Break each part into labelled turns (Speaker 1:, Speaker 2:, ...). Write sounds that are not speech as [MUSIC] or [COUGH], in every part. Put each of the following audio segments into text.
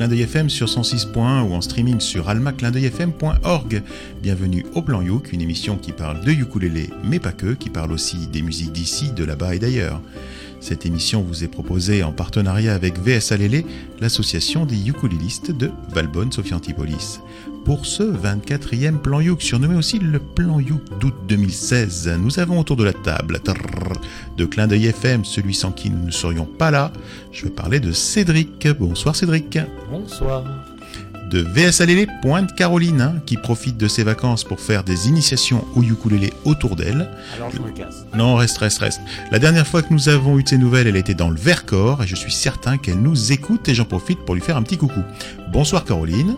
Speaker 1: Clin FM sur 106.1 ou en streaming sur almaclindeuilfm.org. Bienvenue au Plan Youk, une émission qui parle de ukulélé, mais pas que, qui parle aussi des musiques d'ici, de là-bas et d'ailleurs. Cette émission vous est proposée en partenariat avec VS Alélé, l'association des ukulélistes de Valbonne, Sophie Antipolis. Pour ce 24e plan Youk, surnommé aussi le plan Youk d'août 2016, nous avons autour de la table de Clin d'œil FM, celui sans qui nous ne serions pas là. Je vais parler de Cédric. Bonsoir Cédric.
Speaker 2: Bonsoir.
Speaker 1: De VS Alélé, Pointe Caroline, hein, qui profite de ses vacances pour faire des initiations au ukulélé autour d'elle.
Speaker 2: Alors je me casse.
Speaker 1: Non, reste, reste, reste. La dernière fois que nous avons eu de ses nouvelles, elle était dans le Vercors et je suis certain qu'elle nous écoute et j'en profite pour lui faire un petit coucou. Bonsoir Caroline.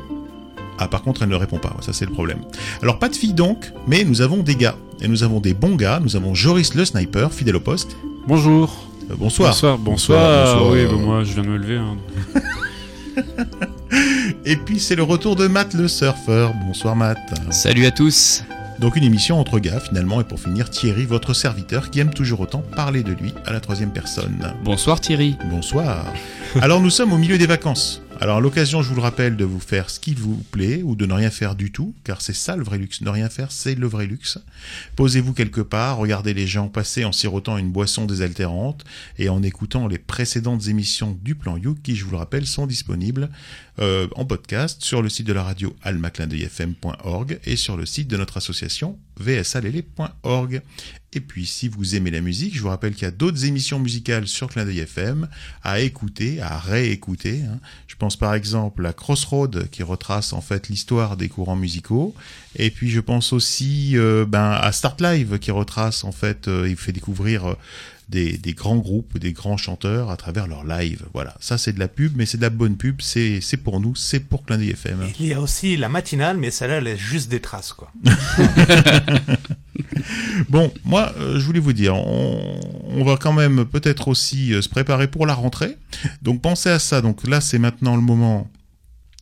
Speaker 1: Ah, par contre, elle ne répond pas, ça c'est le problème. Alors, pas de fille donc, mais nous avons des gars. Et nous avons des bons gars. Nous avons Joris le sniper, fidèle au poste.
Speaker 3: Bonjour.
Speaker 1: Euh, bonsoir.
Speaker 3: Bonsoir.
Speaker 1: Bonsoir, bonsoir.
Speaker 3: Oui, bah, moi je viens de me lever. hein. [LAUGHS]
Speaker 1: Et puis, c'est le retour de Matt le surfeur. Bonsoir Matt.
Speaker 4: Salut à tous.
Speaker 1: Donc, une émission entre gars finalement. Et pour finir, Thierry, votre serviteur, qui aime toujours autant parler de lui à la troisième personne.
Speaker 4: Bonsoir Thierry.
Speaker 1: Bonsoir. Alors nous sommes au milieu des vacances. Alors à l'occasion, je vous le rappelle, de vous faire ce qu'il vous plaît ou de ne rien faire du tout, car c'est ça le vrai luxe. Ne rien faire, c'est le vrai luxe. Posez-vous quelque part, regardez les gens passer en sirotant une boisson désaltérante et en écoutant les précédentes émissions du Plan You, qui, je vous le rappelle, sont disponibles euh, en podcast sur le site de la radio almaclindeuilfm.org et sur le site de notre association vsalélé.org. Et puis, si vous aimez la musique, je vous rappelle qu'il y a d'autres émissions musicales sur Clin d'œil FM à écouter, à réécouter. hein. Je pense par exemple à Crossroad qui retrace en fait l'histoire des courants musicaux. Et puis, je pense aussi euh, ben, à Start Live qui retrace en fait, euh, il fait découvrir euh, des, des grands groupes, des grands chanteurs à travers leur live. Voilà, ça c'est de la pub, mais c'est de la bonne pub. C'est c'est pour nous, c'est pour Clin d'œil FM.
Speaker 2: Il y a aussi la matinale, mais celle-là laisse juste des traces, quoi. [LAUGHS]
Speaker 1: Bon, moi, euh, je voulais vous dire, on, on va quand même peut-être aussi euh, se préparer pour la rentrée. Donc pensez à ça. Donc là, c'est maintenant le moment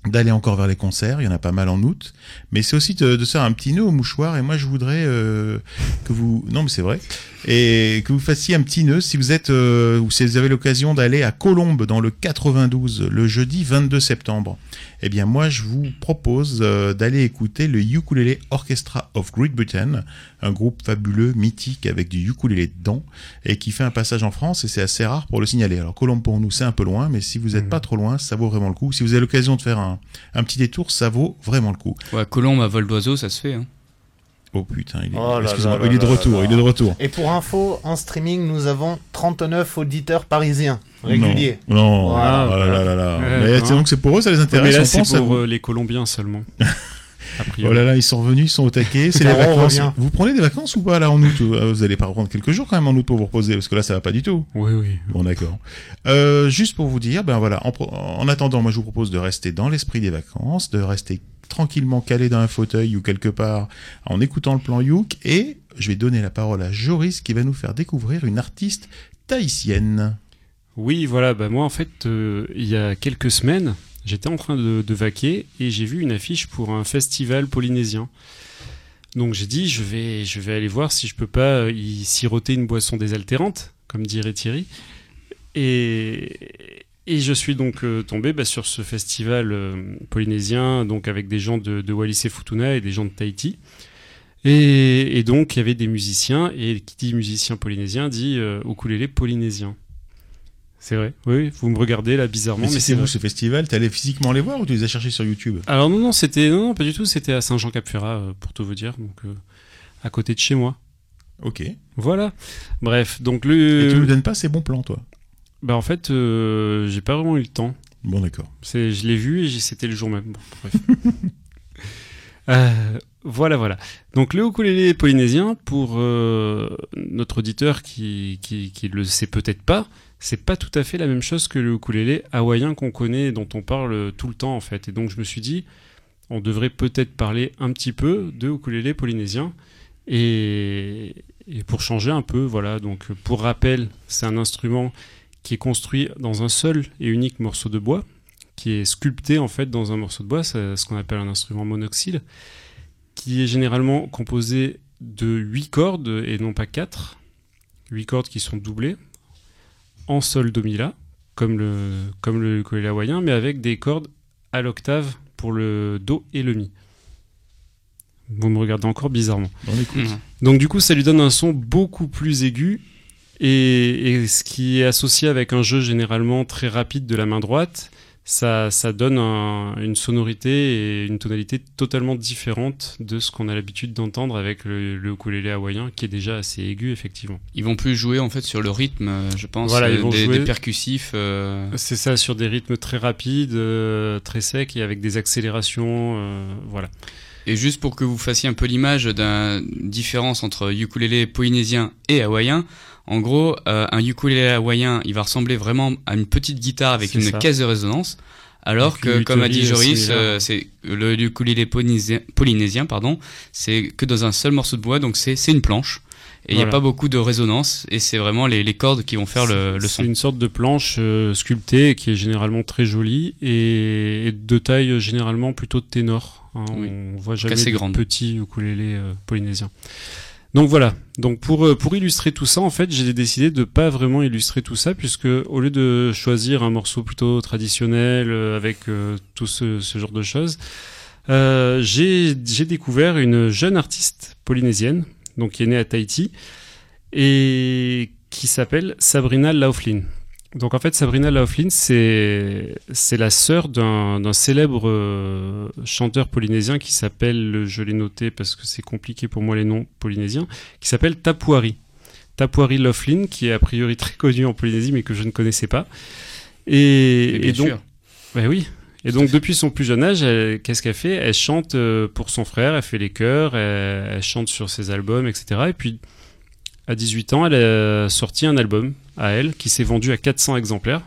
Speaker 1: d'aller encore vers les concerts. Il y en a pas mal en août. Mais c'est aussi de, de faire un petit nœud au mouchoir. Et moi, je voudrais euh, que vous... Non, mais c'est vrai. Et que vous fassiez un petit nœud si vous êtes euh, ou si vous avez l'occasion d'aller à Colombes dans le 92 le jeudi 22 septembre. Eh bien, moi, je vous propose euh, d'aller écouter le Ukulele Orchestra of Great Britain, un groupe fabuleux, mythique, avec du ukulélé dedans, et qui fait un passage en France, et c'est assez rare pour le signaler. Alors, Colombes pour nous, c'est un peu loin, mais si vous n'êtes
Speaker 3: Mhm.
Speaker 1: pas trop loin, ça vaut vraiment le coup. Si vous avez l'occasion de faire un, un petit détour, ça vaut vraiment le coup.
Speaker 4: Ouais, Colombe à vol d'oiseau, ça se fait. Hein.
Speaker 1: Oh putain, il est,
Speaker 2: Oh là
Speaker 1: excuse-moi,
Speaker 2: là là
Speaker 1: il est de
Speaker 2: là
Speaker 1: retour,
Speaker 2: là.
Speaker 1: il est de retour.
Speaker 2: Et pour info, en streaming, nous avons 39 auditeurs parisiens réguliers.
Speaker 1: Non, non,
Speaker 2: Voilà.
Speaker 1: oh là là là mais c'est donc c'est pour eux, ça les intéresse.
Speaker 3: mais là c'est pour euh, les Colombiens seulement. [LAUGHS]
Speaker 1: Oh là là, ils sont revenus, ils sont au taquet, c'est [LAUGHS] les vacances. Vous prenez des vacances ou pas là en août Euh, Vous allez pas prendre quelques jours quand même en août pour vous reposer, parce que là ça va pas du tout.
Speaker 3: Oui, oui.
Speaker 1: Bon d'accord. Euh, juste pour vous dire, ben voilà, en attendant, moi je vous propose de rester dans l'esprit des vacances, de rester tranquillement calé dans un fauteuil ou quelque part en écoutant le plan Youk, et je vais donner la parole à Joris qui va nous faire découvrir une artiste tahitienne.
Speaker 3: Oui, voilà, bah moi en fait, euh, il y a quelques semaines, j'étais en train de, vaquer et j'ai vu une affiche pour un festival polynésien. Donc j'ai dit, je vais, je vais aller voir si je peux pas euh, y siroter une boisson désaltérante, comme dirait Thierry. Et, et je suis donc euh, tombé bah, sur ce festival euh, polynésien, donc avec des gens de, de Wallis et Futuna et des gens de Tahiti. Et, et donc il y avait des musiciens, et qui dit musicien polynésien dit euh, ukulélé polynésien. C'est vrai, oui, vous me regardez là bizarrement,
Speaker 1: Mais,
Speaker 3: mais,
Speaker 1: vous
Speaker 3: vrai.
Speaker 1: ce festival, t'es allé physiquement les voir ou tu les as cherchés sur YouTube?
Speaker 3: Alors non, non, c'était non, non, pas du tout, c'était à Saint-Jean-Cap-Ferrat, euh, pour tout vous dire, donc à côté de chez moi.
Speaker 1: Ok. Et
Speaker 3: Voilà. Bref, donc
Speaker 1: tu
Speaker 3: le,
Speaker 1: nous donnes pas ces bons plans, toi?
Speaker 3: Bah en fait, euh, j'ai pas vraiment eu le temps.
Speaker 1: Bon d'accord.
Speaker 3: C'est, je l'ai vu et c'était le jour même. Bon, bref. [LAUGHS] Euh, voilà, voilà. Donc le ukulélé polynésien, pour euh, notre auditeur qui, qui, qui le sait peut-être pas, c'est pas tout à fait la même chose que le ukulélé hawaïen qu'on connaît et dont on parle tout le temps en fait. Et donc je me suis dit, on devrait peut-être parler un petit peu de ukulélé polynésien et, et pour changer un peu, voilà. Donc pour rappel, c'est un instrument qui est construit dans un seul et unique morceau de bois qui est sculpté en fait dans un morceau de bois, c'est ce qu'on appelle un instrument monoxyle, qui est généralement composé de 8 cordes et non pas 4. 8 cordes qui sont doublées en sol do mi la, comme le, comme le ukulélé hawaïen, mais avec des cordes à l'octave pour le Do et le Mi. Vous me regardez encore bizarrement. Donc du coup, ça lui donne un son beaucoup plus aigu. Et, et ce qui est associé avec un jeu généralement très rapide de la main droite, ça, ça donne un- une sonorité et une tonalité totalement différente de ce qu'on a l'habitude d'entendre avec le, le ukulélé hawaïen, qui est déjà assez aigu, effectivement.
Speaker 4: Ils vont plus jouer en fait sur le rythme, je pense,
Speaker 3: Voilà,
Speaker 4: euh,
Speaker 3: ils vont
Speaker 4: des,
Speaker 3: jouer-
Speaker 4: des percussifs. euh,
Speaker 3: C'est ça, sur des rythmes très rapides, euh, très secs et avec des accélérations. euh, voilà.
Speaker 4: Et juste pour que vous fassiez un peu l'image d'une différence entre ukulélé polynésien et hawaïen, en gros, euh, un ukulélé hawaïen, il va ressembler vraiment à une petite guitare avec une
Speaker 3: ça.
Speaker 4: caisse de résonance. Alors
Speaker 3: Avec
Speaker 4: que, comme a dit Joris, euh, c'est le ukulélé polynésien, polynésien, pardon, c'est que dans un seul morceau de bois, donc c'est une planche. Et il n'y a pas beaucoup de résonance, et c'est vraiment les, les cordes qui vont faire le, le
Speaker 3: C'est
Speaker 4: son.
Speaker 3: une sorte de planche euh, sculptée qui est généralement très jolie et, et de taille généralement plutôt de ténor. hein.
Speaker 4: Oui.
Speaker 3: On voit jamais de
Speaker 4: grande.
Speaker 3: petits ukulélés euh, polynésiens. Donc voilà. Donc pour euh, pour illustrer tout ça, en fait, j'ai décidé de pas vraiment illustrer tout ça puisque au lieu de choisir un morceau plutôt traditionnel euh, avec euh, tout ce, genre de choses, euh, j'ai j'ai découvert une jeune artiste polynésienne, donc qui est née à Tahiti et qui s'appelle Sabrina Laughlin. Donc en fait, Sabrina Laughlin, c'est la sœur d'un célèbre euh, chanteur polynésien qui s'appelle, je l'ai noté parce que c'est compliqué pour moi les noms polynésiens, qui s'appelle Tapuari. Tapuari Laughlin, qui est a priori très connu en Polynésie mais que je ne connaissais pas. Et,
Speaker 4: Et bien
Speaker 3: et donc,
Speaker 4: sûr.
Speaker 3: ben oui. Et donc depuis son plus jeune âge, qu'est-ce qu'elle fait? Elle chante euh, pour son frère, elle fait les chœurs, elle, elle chante sur ses albums, etc. Et puis à 18 ans, elle a sorti un album à elle qui s'est vendu à 400 exemplaires.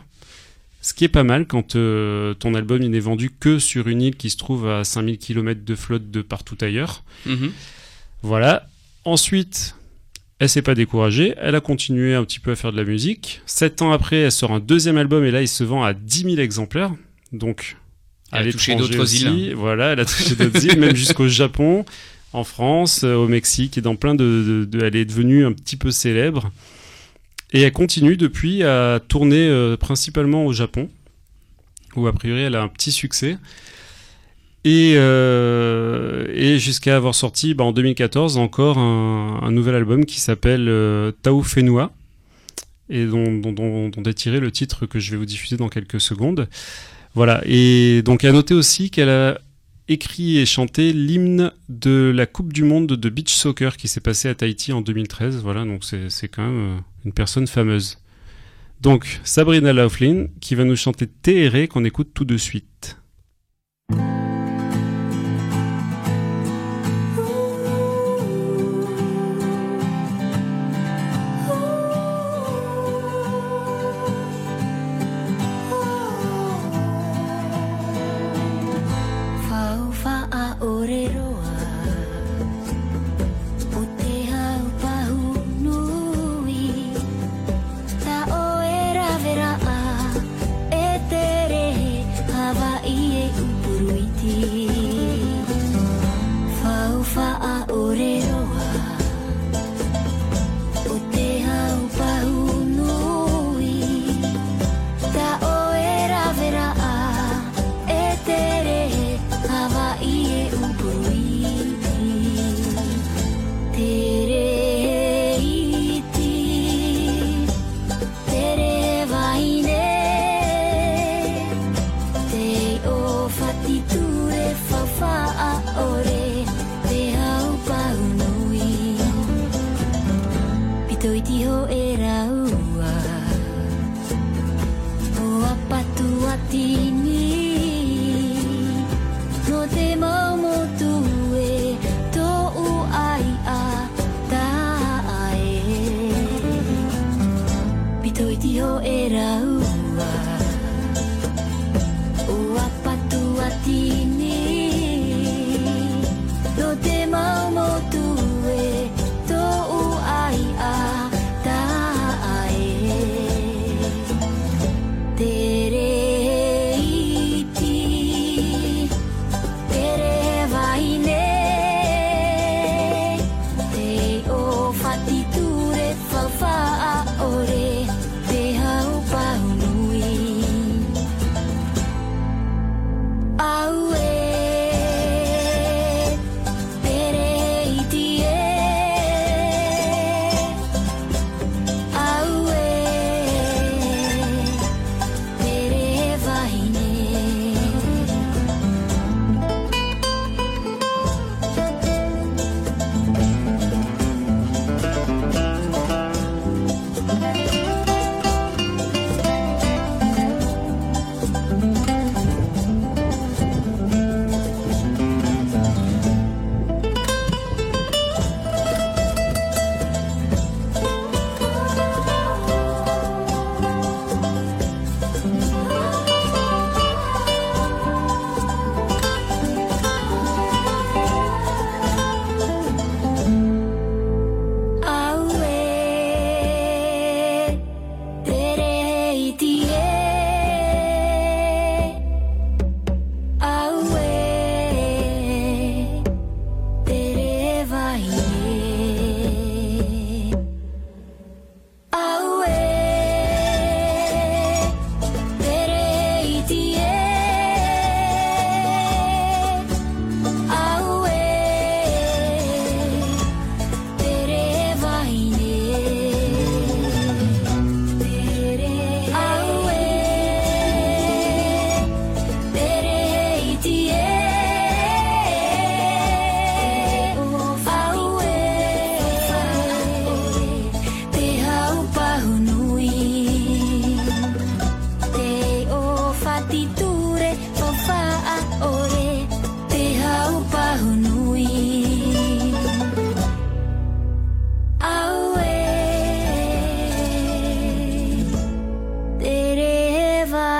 Speaker 3: Ce qui est pas mal quand euh, ton album il n'est vendu que sur une île qui se trouve à 5000 km de flotte de partout ailleurs.
Speaker 4: Mhm.
Speaker 3: Voilà. Ensuite, elle s'est pas découragée. Elle a continué un petit peu à faire de la musique. Sept ans après, elle sort un deuxième album et là, il se vend à 10 000 exemplaires. Donc,
Speaker 4: Elle a touché d'autres îles.
Speaker 3: Voilà, elle a touché d'autres îles, même jusqu'au Japon, [LAUGHS] en France, euh, au Mexique et dans plein de, Elle est devenue un petit peu célèbre. Et elle continue depuis à tourner euh, principalement au Japon, où a priori elle a un petit succès. Et, euh, et jusqu'à avoir sorti bah, en 2014 encore un, nouvel album qui s'appelle Tau Fenua et dont, dont est tiré le titre que je vais vous diffuser dans quelques secondes. Voilà, et donc à noter aussi qu'elle a écrit et chanté l'hymne de la Coupe du Monde de beach soccer qui s'est passée à Tahiti en 2013. Voilà, donc c'est quand même euh, une personne fameuse. Donc Sabrina Laughlin qui va nous chanter Téré qu'on écoute tout de suite.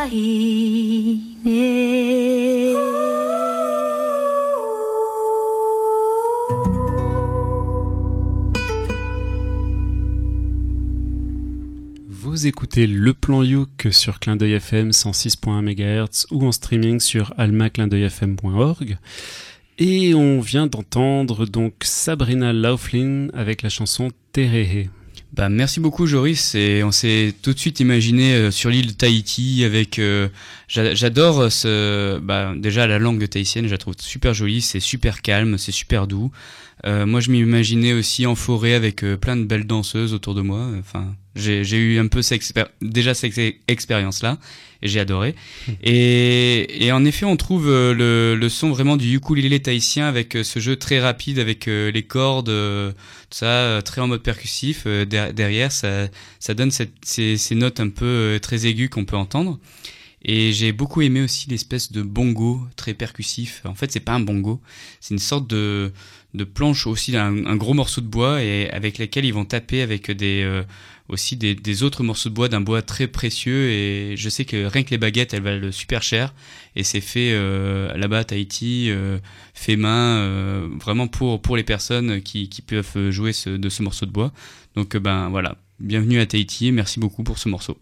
Speaker 3: Vous écoutez Le Plan Youk sur Clin d'œil FM 106.1 MHz ou en streaming sur almaclindeuilfm.org. Et on vient d'entendre donc Sabrina Laughlin avec la chanson Terehe.
Speaker 4: Bah, merci beaucoup Joris et on s'est tout de suite imaginé euh, sur l'île de Tahiti avec euh, j'a- j'adore ce bah, déjà la langue tahitienne je la trouve super jolie c'est super calme c'est super doux Euh, moi je m'imaginais aussi en forêt avec euh, plein de belles danseuses autour de moi. Enfin j'ai j'ai eu un peu cette déjà cette expérience là et j'ai adoré. [LAUGHS] Et, et en effet on trouve euh, le, le son vraiment du ukulélé tahitien avec euh, ce jeu très rapide avec les cordes tout ça très en mode percussif der- derrière. Ça ça donne cette, ces, ces notes un peu très aiguës qu'on peut entendre. Et j'ai beaucoup aimé aussi l'espèce de bongo très percussif. En fait c'est pas un bongo c'est une sorte de de planche aussi un, un gros morceau de bois et avec lesquels ils vont taper avec des euh, aussi des, des autres morceaux de bois d'un bois très précieux. Et je sais que rien que les baguettes elles valent super cher. Et c'est fait euh, là-bas à Tahiti euh, fait main euh, vraiment pour pour les personnes qui, qui peuvent jouer ce, de ce morceau de bois. Donc euh, ben voilà. Bienvenue à Tahiti. Et merci beaucoup pour ce morceau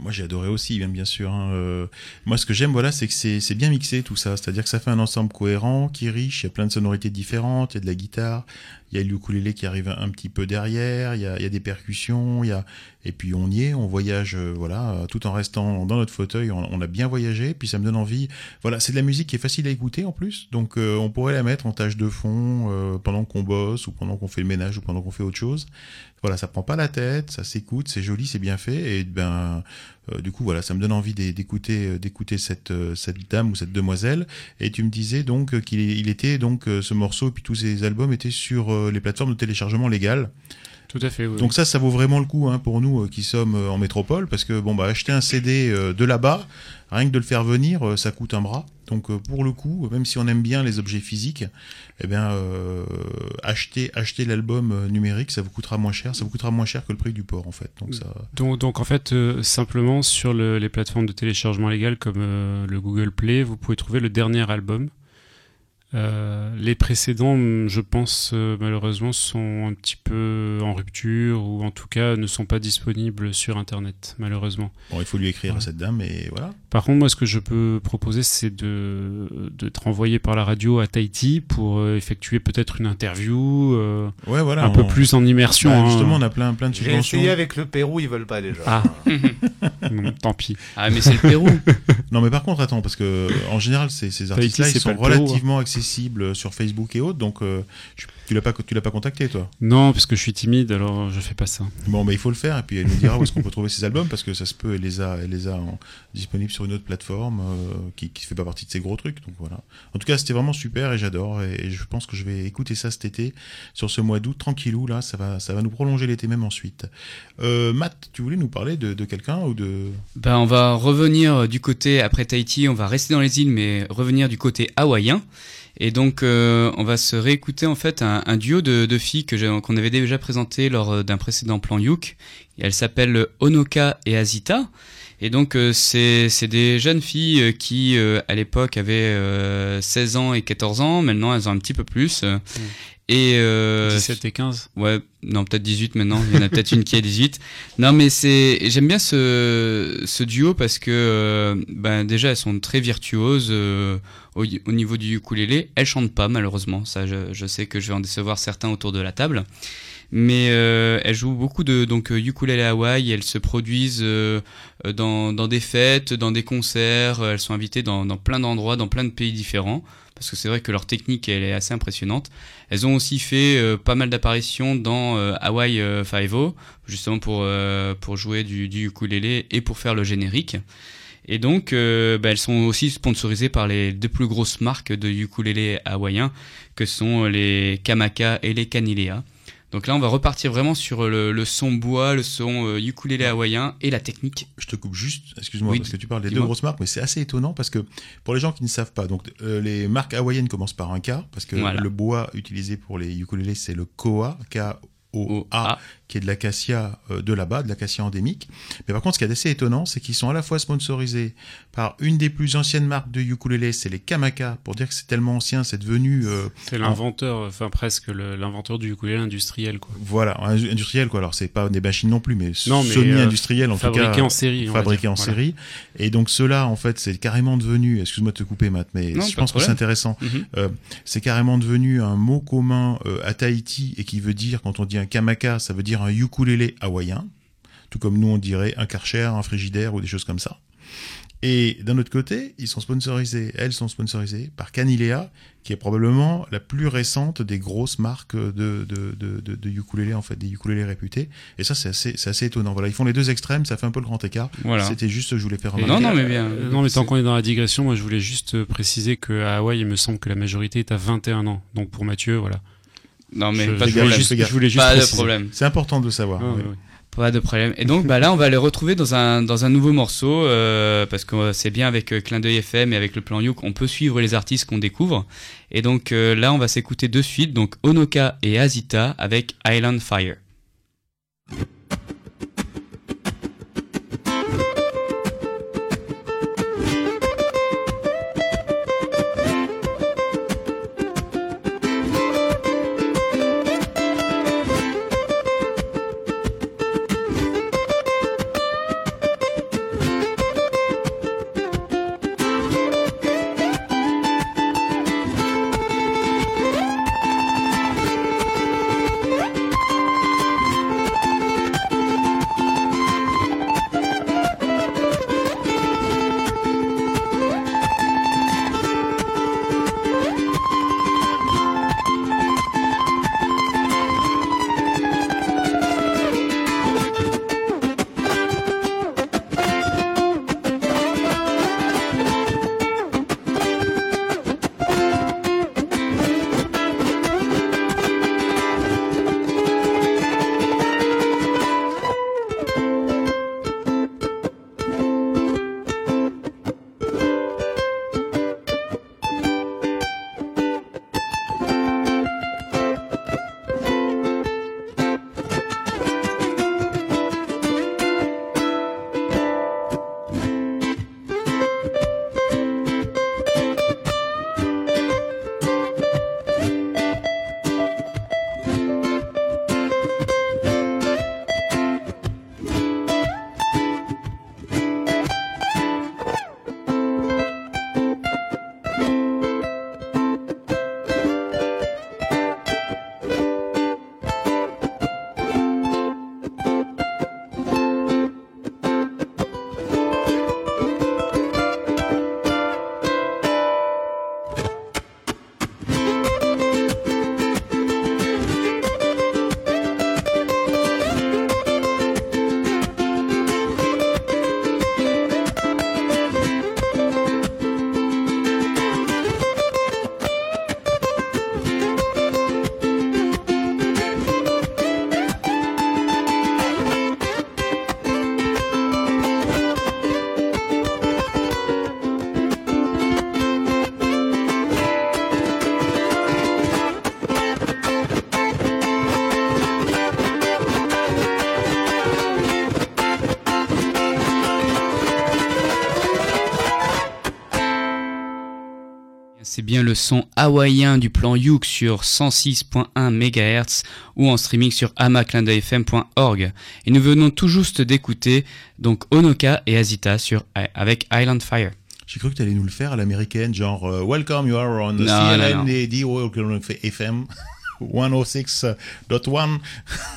Speaker 1: Moi j'ai adoré aussi, bien, sûr. hein. Euh, moi ce que j'aime, voilà, c'est que c'est bien mixé tout ça. C'est-à-dire que ça fait un ensemble cohérent, qui est riche. Il y a plein de sonorités différentes. Il y a de la guitare, il y a le ukulélé qui arrive un petit peu derrière. Il y a, des percussions. Et puis on y est, on voyage, euh, voilà, tout en restant dans notre fauteuil. On, a bien voyagé. Puis ça me donne envie. Voilà, c'est de la musique qui est facile à écouter en plus. Donc euh, on pourrait la mettre en tâche de fond pendant qu'on bosse ou pendant qu'on fait le ménage ou pendant qu'on fait autre chose. Voilà, ça prend pas la tête, ça s'écoute, c'est joli, c'est bien fait. Et ben euh, du coup, voilà, ça me donne envie d'é- d'écouter, euh, d'écouter cette, euh, cette dame ou cette demoiselle. Et tu me disais donc qu'il il était donc ce morceau et puis tous ces albums étaient sur les plateformes de téléchargement légales.
Speaker 3: Tout à fait, oui.
Speaker 1: Donc ça, ça vaut vraiment le coup hein, pour nous euh, qui sommes euh, en métropole parce que bon bah acheter un CD euh, de là-bas, rien que de le faire venir, ça coûte un bras. Donc euh, pour le coup, même si on aime bien les objets physiques, eh bien euh, acheter l'album euh, numérique, ça vous coûtera moins cher. Ça vous coûtera moins cher que le prix du port en fait. Donc
Speaker 3: en fait, simplement sur le- les plateformes de téléchargement légal comme le Google Play, vous pouvez trouver le dernier album. Euh, les précédents, hum, je pense, euh, malheureusement, sont un petit peu en rupture ou en tout cas ne sont pas disponibles sur Internet, malheureusement.
Speaker 1: Bon, il faut lui écrire
Speaker 3: Ouais.
Speaker 1: à cette dame et voilà.
Speaker 3: Par contre, moi, ce que je peux proposer, c'est de, de te renvoyer par la radio à Tahiti pour euh, effectuer peut-être une interview euh,
Speaker 1: Ouais, voilà.
Speaker 3: un peu plus en immersion.
Speaker 1: Bah,
Speaker 3: hein.
Speaker 1: justement, on a plein plein de
Speaker 2: J'ai
Speaker 1: subventions.
Speaker 2: essayé avec le Pérou, ils veulent pas déjà.
Speaker 3: Ah. [LAUGHS] Bon, tant pis.
Speaker 4: ah mais c'est le Pérou [LAUGHS]
Speaker 1: Non, mais par contre, attends, parce que en général, ces, ces artistes-là, ils sont
Speaker 3: hein.
Speaker 1: relativement accessibles sur Facebook et autres. Donc, euh, tu, tu l'as pas tu l'as pas contacté, toi
Speaker 3: Non, parce que je suis timide, alors je fais pas ça.
Speaker 1: Bon, bah, il faut le faire, et puis elle nous dira où est-ce qu'on peut trouver ces albums, parce que ça se peut, elle les a, elle les a en- disponibles sur une autre plateforme euh, qui, qui fait pas partie de ces gros trucs. Donc voilà. En tout cas, c'était vraiment super et j'adore, et, et je pense que je vais écouter ça cet été, sur ce mois d'août, tranquillou, là, ça va, ça va nous prolonger l'été même ensuite. Euh, Matt, tu voulais nous parler de, de quelqu'un ou de.
Speaker 4: Ben, on va revenir du côté, après Tahiti, on va rester dans les îles, mais revenir du côté hawaïen. Et donc, euh, on va se réécouter en fait un, duo de, filles qu'on avait déjà présenté lors euh, d'un précédent plan Youk. Elles s'appellent Onoka et Azita. Et donc, euh, c'est c'est des jeunes filles euh, qui, euh, à l'époque, avaient euh, 16 ans et 14 ans. Maintenant, elles ont un petit peu plus. Et euh,
Speaker 3: 17 et 15.
Speaker 4: Ouais, non, peut-être 18 maintenant. Il y en a peut-être une qui a [LAUGHS] 18. Non, mais c'est, j'aime bien ce, ce duo parce que, euh, ben, déjà, elles sont très virtuoses euh, au, au niveau du ukulélé. Elles chantent pas, malheureusement. Ça, je, je sais que je vais en décevoir certains autour de la table. Mais euh, elles jouent beaucoup de donc euh, ukulélé Hawaï. Elles se produisent euh, dans, dans des fêtes, dans des concerts. Elles sont invitées dans, dans plein d'endroits, dans plein de pays différents. Parce que c'est vrai que leur technique, elle est assez impressionnante. Elles ont aussi fait euh, pas mal d'apparitions dans euh, Hawaii euh, Five-O, justement pour, pour jouer du, du ukulélé et pour faire le générique. Et donc, euh, bah, elles sont aussi sponsorisées par les deux plus grosses marques de ukulélé hawaïens, que sont les Kamaka et les Kanilea. Donc là, on va repartir vraiment sur le, le son bois, le son euh, ukulélé hawaïen et la technique.
Speaker 1: Je te coupe juste, excuse-moi,
Speaker 4: Oui,
Speaker 1: parce que tu parles des deux grosses marques, mais c'est assez étonnant parce que pour les gens qui ne savent pas, donc euh, les marques hawaïennes commencent par un K, parce que
Speaker 4: Voilà.
Speaker 1: le bois utilisé pour les ukulélés, c'est le koa, K-O-A, qui est de l'acacia euh, de là-bas, de l'acacia endémique. Mais par contre, ce qui est assez étonnant, c'est qu'ils sont à la fois sponsorisés par une des plus anciennes marques de ukulélé, c'est les Kamaka, pour dire que c'est tellement ancien, c'est devenu euh,
Speaker 3: C'est l'inventeur, enfin presque l'inventeur du ukulélé industriel, quoi.
Speaker 1: voilà industriel quoi. Alors c'est pas des machines non plus, mais,
Speaker 3: Non, mais,
Speaker 1: semi-industriel en tout cas.
Speaker 3: Fabriqué en série.
Speaker 1: fabriqué en
Speaker 3: Voilà.
Speaker 1: série. Et donc cela, en fait, c'est carrément devenu, excuse-moi de te couper, Matt, mais
Speaker 4: Non,
Speaker 1: je pense que c'est intéressant.
Speaker 4: Mhm.
Speaker 1: Euh, c'est carrément devenu un mot commun euh, à Tahiti et qui veut dire, quand on dit un kamaka, ça veut dire un ukulélé hawaïen. Tout comme nous, on dirait un karcher, un frigidaire ou des choses comme ça. Et d'un autre côté, ils sont sponsorisés, elles sont sponsorisées par Canilea, qui est probablement la plus récente des grosses marques de, de, de, de, de ukulélé, en fait, des ukulélés réputés. Et ça, c'est assez, étonnant. Voilà, ils font les deux extrêmes, ça fait un peu le grand écart.
Speaker 4: Voilà.
Speaker 1: C'était juste, je voulais faire remarquer.
Speaker 4: Non, non, mais bien.
Speaker 3: Euh, non, mais tant qu'on est dans la digression, moi je voulais juste préciser qu'à Hawaï, il me semble que la majorité est à 21 ans. Donc pour Mathieu, voilà.
Speaker 4: Non, mais
Speaker 3: je,
Speaker 4: pas de problème.
Speaker 3: juste,
Speaker 1: fais gaffe.
Speaker 3: je voulais juste
Speaker 4: Pas de
Speaker 3: préciser.
Speaker 4: problème.
Speaker 1: C'est important de le savoir. Oui.
Speaker 4: Pas de problème. Et donc bah là, on va les retrouver dans un dans un nouveau morceau euh, parce que euh, c'est bien avec euh, Clin d'œil FM et avec le plan Youk, on peut suivre les artistes qu'on découvre. Et donc euh, là, on va s'écouter de suite donc Onoka et Azita avec Island Fire. Bien le son hawaïen du plan Youk sur 106.1 MHz ou en streaming sur amaclindefm.org. Et nous venons tout juste d'écouter donc Onoka et Azita sur, avec Island Fire.
Speaker 1: J'ai cru que tu allais nous le faire à l'américaine, genre euh, Welcome, you are on Welcome FM 106.1.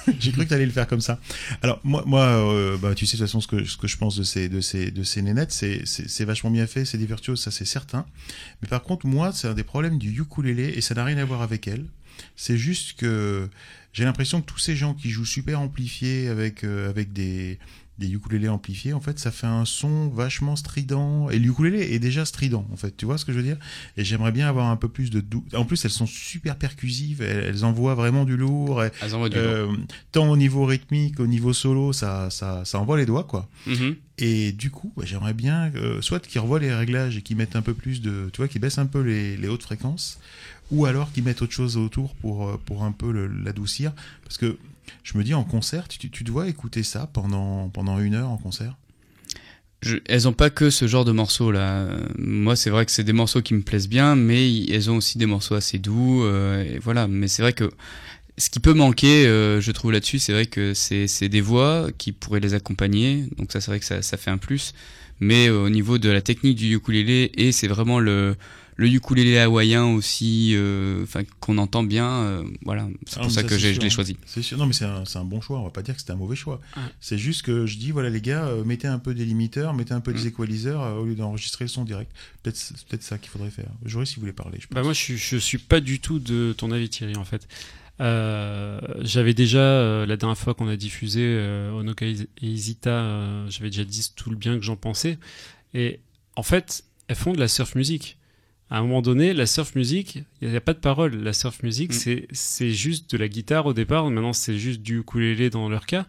Speaker 1: [LAUGHS] J'ai cru que tu allais le faire comme ça. Alors moi, euh, bah, tu sais de toute façon ce que, je pense de ces, nénettes, c'est, vachement bien fait, c'est des virtuoses, ça c'est certain. Mais par contre, moi, c'est un des problèmes du ukulélé et ça n'a rien à voir avec elle. C'est juste que j'ai l'impression que tous ces gens qui jouent super amplifiés avec, euh, avec des, des ukulélés amplifiés, en fait, ça fait un son vachement strident. Et le ukulélé est déjà strident, en fait. Tu vois ce que je veux dire? Et j'aimerais bien avoir un peu plus de doux. En plus, elles sont super percusives. Elles, elles envoient vraiment du lourd. Et,
Speaker 4: Elles envoient du lourd.
Speaker 1: euh, tant au niveau rythmique, au niveau solo, ça, ça, ça envoie les doigts, quoi.
Speaker 4: Mhm.
Speaker 1: Et du coup, bah, j'aimerais bien euh, soit qu'ils revoient les réglages et qu'ils mettent un peu plus de, tu vois, qu'ils baissent un peu les, les hautes fréquences, ou alors qu'ils mettent autre chose autour pour euh, pour un peu l'adoucir, parce que je me dis en concert, tu, tu te vois écouter ça pendant pendant une heure en concert?
Speaker 4: Elles ont pas que ce genre de morceaux là. Moi, c'est vrai que c'est des morceaux qui me plaisent bien, mais elles ont aussi des morceaux assez doux. euh, et voilà. Mais c'est vrai que ce qui peut manquer, euh, je trouve là-dessus, c'est vrai que c'est c'est des voix qui pourraient les accompagner. Donc ça, c'est vrai que ça, ça fait un plus. Mais euh, au niveau de la technique du ukulélé, et c'est vraiment le le ukulélé hawaïen aussi, euh, enfin qu'on entend bien. euh, voilà. C'est
Speaker 1: Ah,
Speaker 4: pour ça
Speaker 1: ça,
Speaker 4: que j'ai- je
Speaker 1: sûr,
Speaker 4: l'ai choisi.
Speaker 1: C'est sûr. Non, mais c'est un, c'est un bon choix. On va pas dire que c'était un mauvais choix.
Speaker 3: Ouais.
Speaker 1: C'est juste que je dis, voilà les gars, euh, mettez un peu des limiteurs, mettez un peu des
Speaker 4: Mm.
Speaker 1: équaliseurs euh, au lieu d'enregistrer le son direct. Peut-être c'est peut-être ça qu'il faudrait faire. J'aurais si vous voulez parler. Je pense.
Speaker 3: Bah moi, je suis, je suis pas du tout de ton avis, Thierry, en fait. Euh, j'avais déjà, euh, la dernière fois qu'on a diffusé euh, Onoka et Isita, euh, j'avais déjà dit tout le bien que j'en pensais. Et en fait, elles font de la surf music. À un moment donné, la surf music, il n'y a, pas de parole. La surf music,
Speaker 4: Mm.
Speaker 3: c'est juste de la guitare au départ. Maintenant, c'est juste du ukulélé dans leur cas.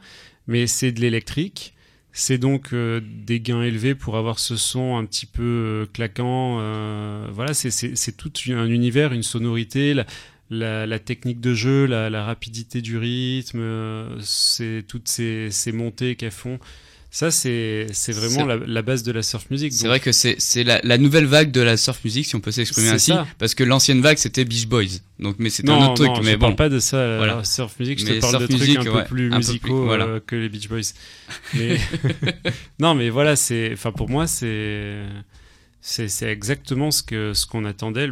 Speaker 3: Mais c'est de l'électrique. C'est donc euh, des gains élevés pour avoir ce son un petit peu euh, claquant. euh, voilà, c'est- tout un univers, une sonorité, la, la, la technique de jeu, la, la rapidité du rythme, c'est toutes ces, ces montées qu'elles font. Ça, c'est vraiment la, la base de la surf music.
Speaker 4: C'est vrai que c'est la, la nouvelle vague de la surf music, si on peut s'exprimer ainsi,
Speaker 3: ça.
Speaker 4: parce que l'ancienne vague c'était Beach Boys. Donc, mais c'est un
Speaker 3: non,
Speaker 4: autre truc.
Speaker 3: non,
Speaker 4: mais
Speaker 3: je
Speaker 4: bon,
Speaker 3: parle pas de ça. la surf music, je
Speaker 4: Mais
Speaker 3: te parle
Speaker 4: surf
Speaker 3: de trucs
Speaker 4: music,
Speaker 3: un peu
Speaker 4: ouais,
Speaker 3: plus
Speaker 4: un peu
Speaker 3: musicaux
Speaker 4: plus, voilà.
Speaker 3: euh, que les Beach Boys. [LAUGHS] Mais [LAUGHS] non, mais voilà, c'est, enfin pour moi, c'est exactement ce que ce qu'on attendait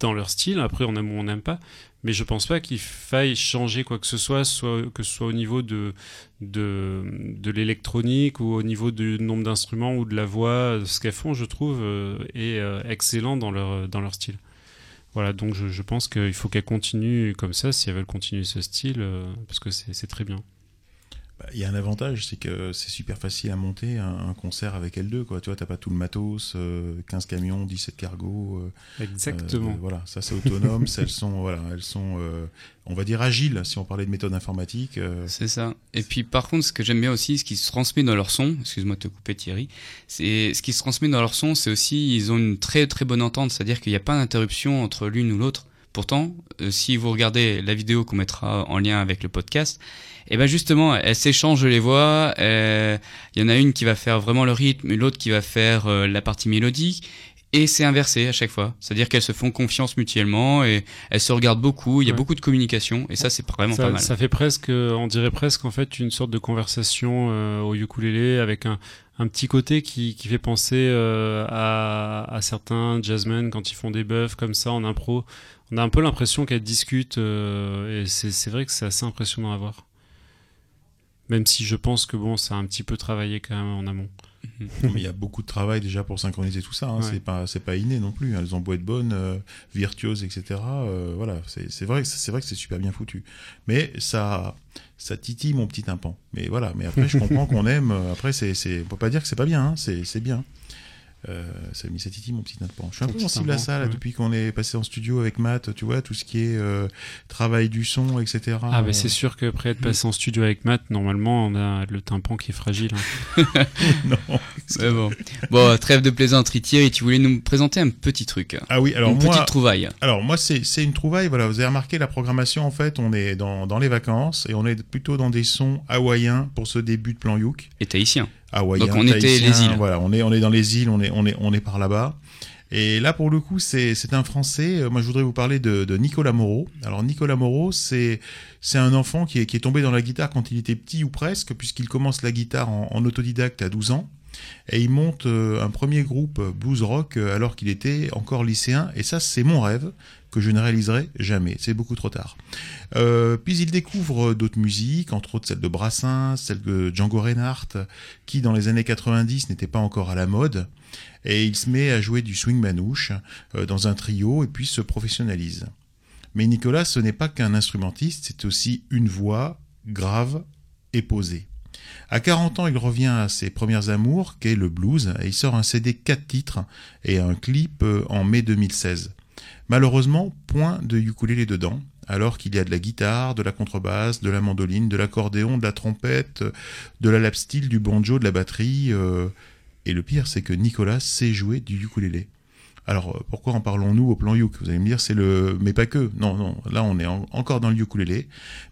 Speaker 3: dans leur style. Après, on aime ou on n'aime pas. Mais je pense pas qu'il faille changer quoi que ce soit, que ce soit au niveau de de, de l'électronique ou au niveau du nombre d'instruments ou de la voix. Ce qu'elles font, je trouve, euh, est euh, excellent dans leur dans leur style. Voilà, donc je, je pense qu'il faut qu'elles continuent comme ça si elles veulent continuer ce style, euh, parce que c'est très bien.
Speaker 1: Il y a un avantage, c'est que c'est super facile à monter un, un concert avec L2. Quoi. Tu vois, t'as pas tout le matos, euh, 15 camions, 17 cargos. euh,
Speaker 3: Exactement.
Speaker 1: euh, voilà, ça c'est autonome. [LAUGHS] elles sont, voilà, elles sont, euh, on va dire agiles si on parlait de méthode informatique. euh,
Speaker 4: C'est ça. Et puis par contre, ce que j'aime bien aussi, ce qui se transmet dans leur son, excuse-moi de te couper Thierry, c'est ce qui se transmet dans leur son, c'est aussi ils ont une très très bonne entente, c'est-à-dire qu'il n'y a pas d'interruption entre l'une ou l'autre. Pourtant, euh, si vous regardez la vidéo qu'on mettra en lien avec le podcast, et ben justement, elles s'échangent les voix. euh, Il y en a une qui va faire vraiment le rythme, l'autre qui va faire euh, la partie mélodique. Et c'est inversé à chaque fois. C'est-à-dire qu'elles se font confiance mutuellement et elles se regardent beaucoup. Il y a
Speaker 3: Ouais.
Speaker 4: beaucoup de communication et ça, c'est vraiment
Speaker 3: ça,
Speaker 4: pas mal.
Speaker 3: ça fait presque, on dirait presque en fait une sorte de conversation euh, au ukulélé avec un, un petit côté qui, qui fait penser euh, à, à certains jazzmen quand ils font des buffs comme ça en impro. On a un peu l'impression qu'elles discutent euh, et c'est vrai que c'est assez impressionnant à voir. Même si je pense que bon, ça a un petit peu travaillé quand même en amont. [LAUGHS]
Speaker 1: il y a beaucoup de travail déjà pour synchroniser tout ça. Hein.
Speaker 3: Ouais.
Speaker 1: C'est pas, c'est pas inné non plus. hein. Elles ont beau être bonnes, euh, virtuoses, etc. euh, voilà, c'est vrai, que- c'est vrai que c'est super bien foutu. Mais ça, ça titille mon petit tympan. Mais voilà. Mais après, je comprends [LAUGHS] qu'on aime. euh, Après, c'est, c'est, on peut pas dire que c'est pas bien. Hein. C'est, c'est bien. Euh, titille mon petit tympan. Je suis un peu sensible à ça là,
Speaker 3: ouais.
Speaker 1: depuis qu'on est passé en studio avec Matt. Tu vois, tout ce qui est euh, travail du son, etc.
Speaker 3: Ah, bah
Speaker 1: Euh,
Speaker 3: c'est sûr qu'après être passé en studio avec Matt, normalement on a le tympan qui est fragile. hein. [LAUGHS] [LAUGHS]
Speaker 1: non.
Speaker 4: Mais bon. bon, trêve de plaisanterie. Thierry, tu voulais nous présenter un petit truc.
Speaker 1: Ah oui, alors
Speaker 4: une
Speaker 1: moi,
Speaker 4: petite trouvaille.
Speaker 1: Alors moi c'est c'est une trouvaille, voilà, vous avez remarqué la programmation en fait, on est dans, dans les vacances et on est plutôt dans des sons hawaïens pour ce début de plan Youk.
Speaker 4: Et tahitien.
Speaker 1: Hawaïen,
Speaker 4: Donc on était les îles.
Speaker 1: Voilà, on est on est dans les îles, on est on est on est par là-bas. Et là, pour le coup, c'est un Français. Euh, Moi, je voudrais vous parler de, de Nicolas Moreau. Alors, Nicolas Moreau, c'est un enfant qui est, qui est tombé dans la guitare quand il était petit ou presque, puisqu'il commence la guitare en, en autodidacte à 12 ans. Et il monte euh, un premier groupe blues rock euh, alors qu'il était encore lycéen. Et ça, c'est mon rêve que je ne réaliserai jamais. C'est beaucoup trop tard. Euh, puis il découvre d'autres musiques, entre autres celle de Brassens, celle de Django Reinhardt, qui dans les années 90 n'était pas encore à la mode. Et il se met à jouer du swing manouche euh, dans un trio et puis se professionnalise. Mais Nicolas, ce n'est pas qu'un instrumentiste, c'est aussi une voix grave et posée. À 40 ans, il revient à ses premières amours, qu'est le blues, et il sort un CD 4 titres et un clip euh, en mai 2016. Malheureusement, point de ukulélé dedans, alors qu'il y a de la guitare, de la contrebasse, de la mandoline, de l'accordéon, de la trompette, de la lap du banjo, de la batterie. euh, et le pire, c'est que Nicolas sait jouer du ukulélé. Alors, euh, pourquoi en parlons-nous au plan uk Vous allez me dire, c'est le... Mais pas que. Non, non, là, on est en- encore dans le ukulélé.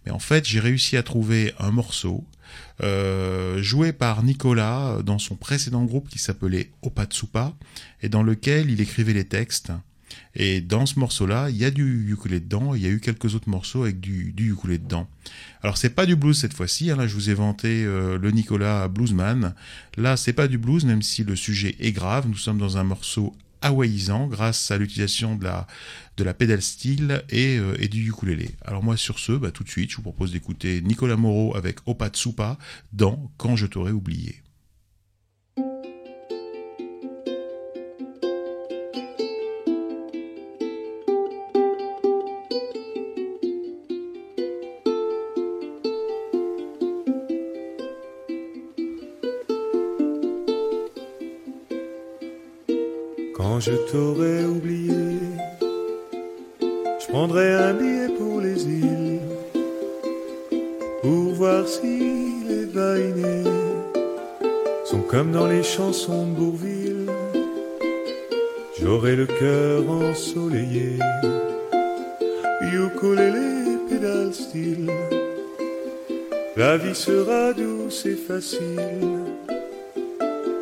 Speaker 1: Mais en fait, j'ai réussi à trouver un morceau euh, joué par Nicolas dans son précédent groupe qui s'appelait Opatsupa et dans lequel il écrivait les textes. Et dans ce morceau-là, il y a du ukulélé dedans, il y a eu quelques autres morceaux avec du, du dedans. Alors c'est pas du blues cette fois-ci, hein, là je vous ai vanté euh, le Nicolas Bluesman. Là c'est pas du blues, même si le sujet est grave, nous sommes dans un morceau hawaïsant grâce à l'utilisation de la, de la pédale steel et, euh, du ukulélé. Alors moi sur ce, bah, tout de suite, je vous propose d'écouter Nicolas Moreau avec Opatsupa dans Quand je t'aurais oublié.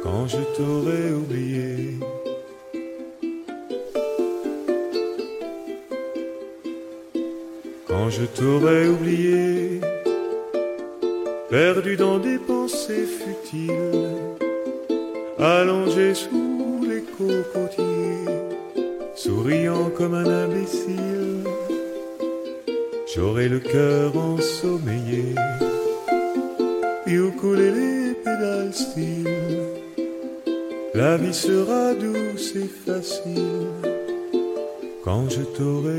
Speaker 5: Quand je t'aurai oublié. Quand je t'aurais oublié, perdu dans des pensées futiles, allongé sous les cocotiers, souriant comme un imbécile, j'aurais le cœur ensommeillé, la vie sera douce et facile. Quand je t'aurai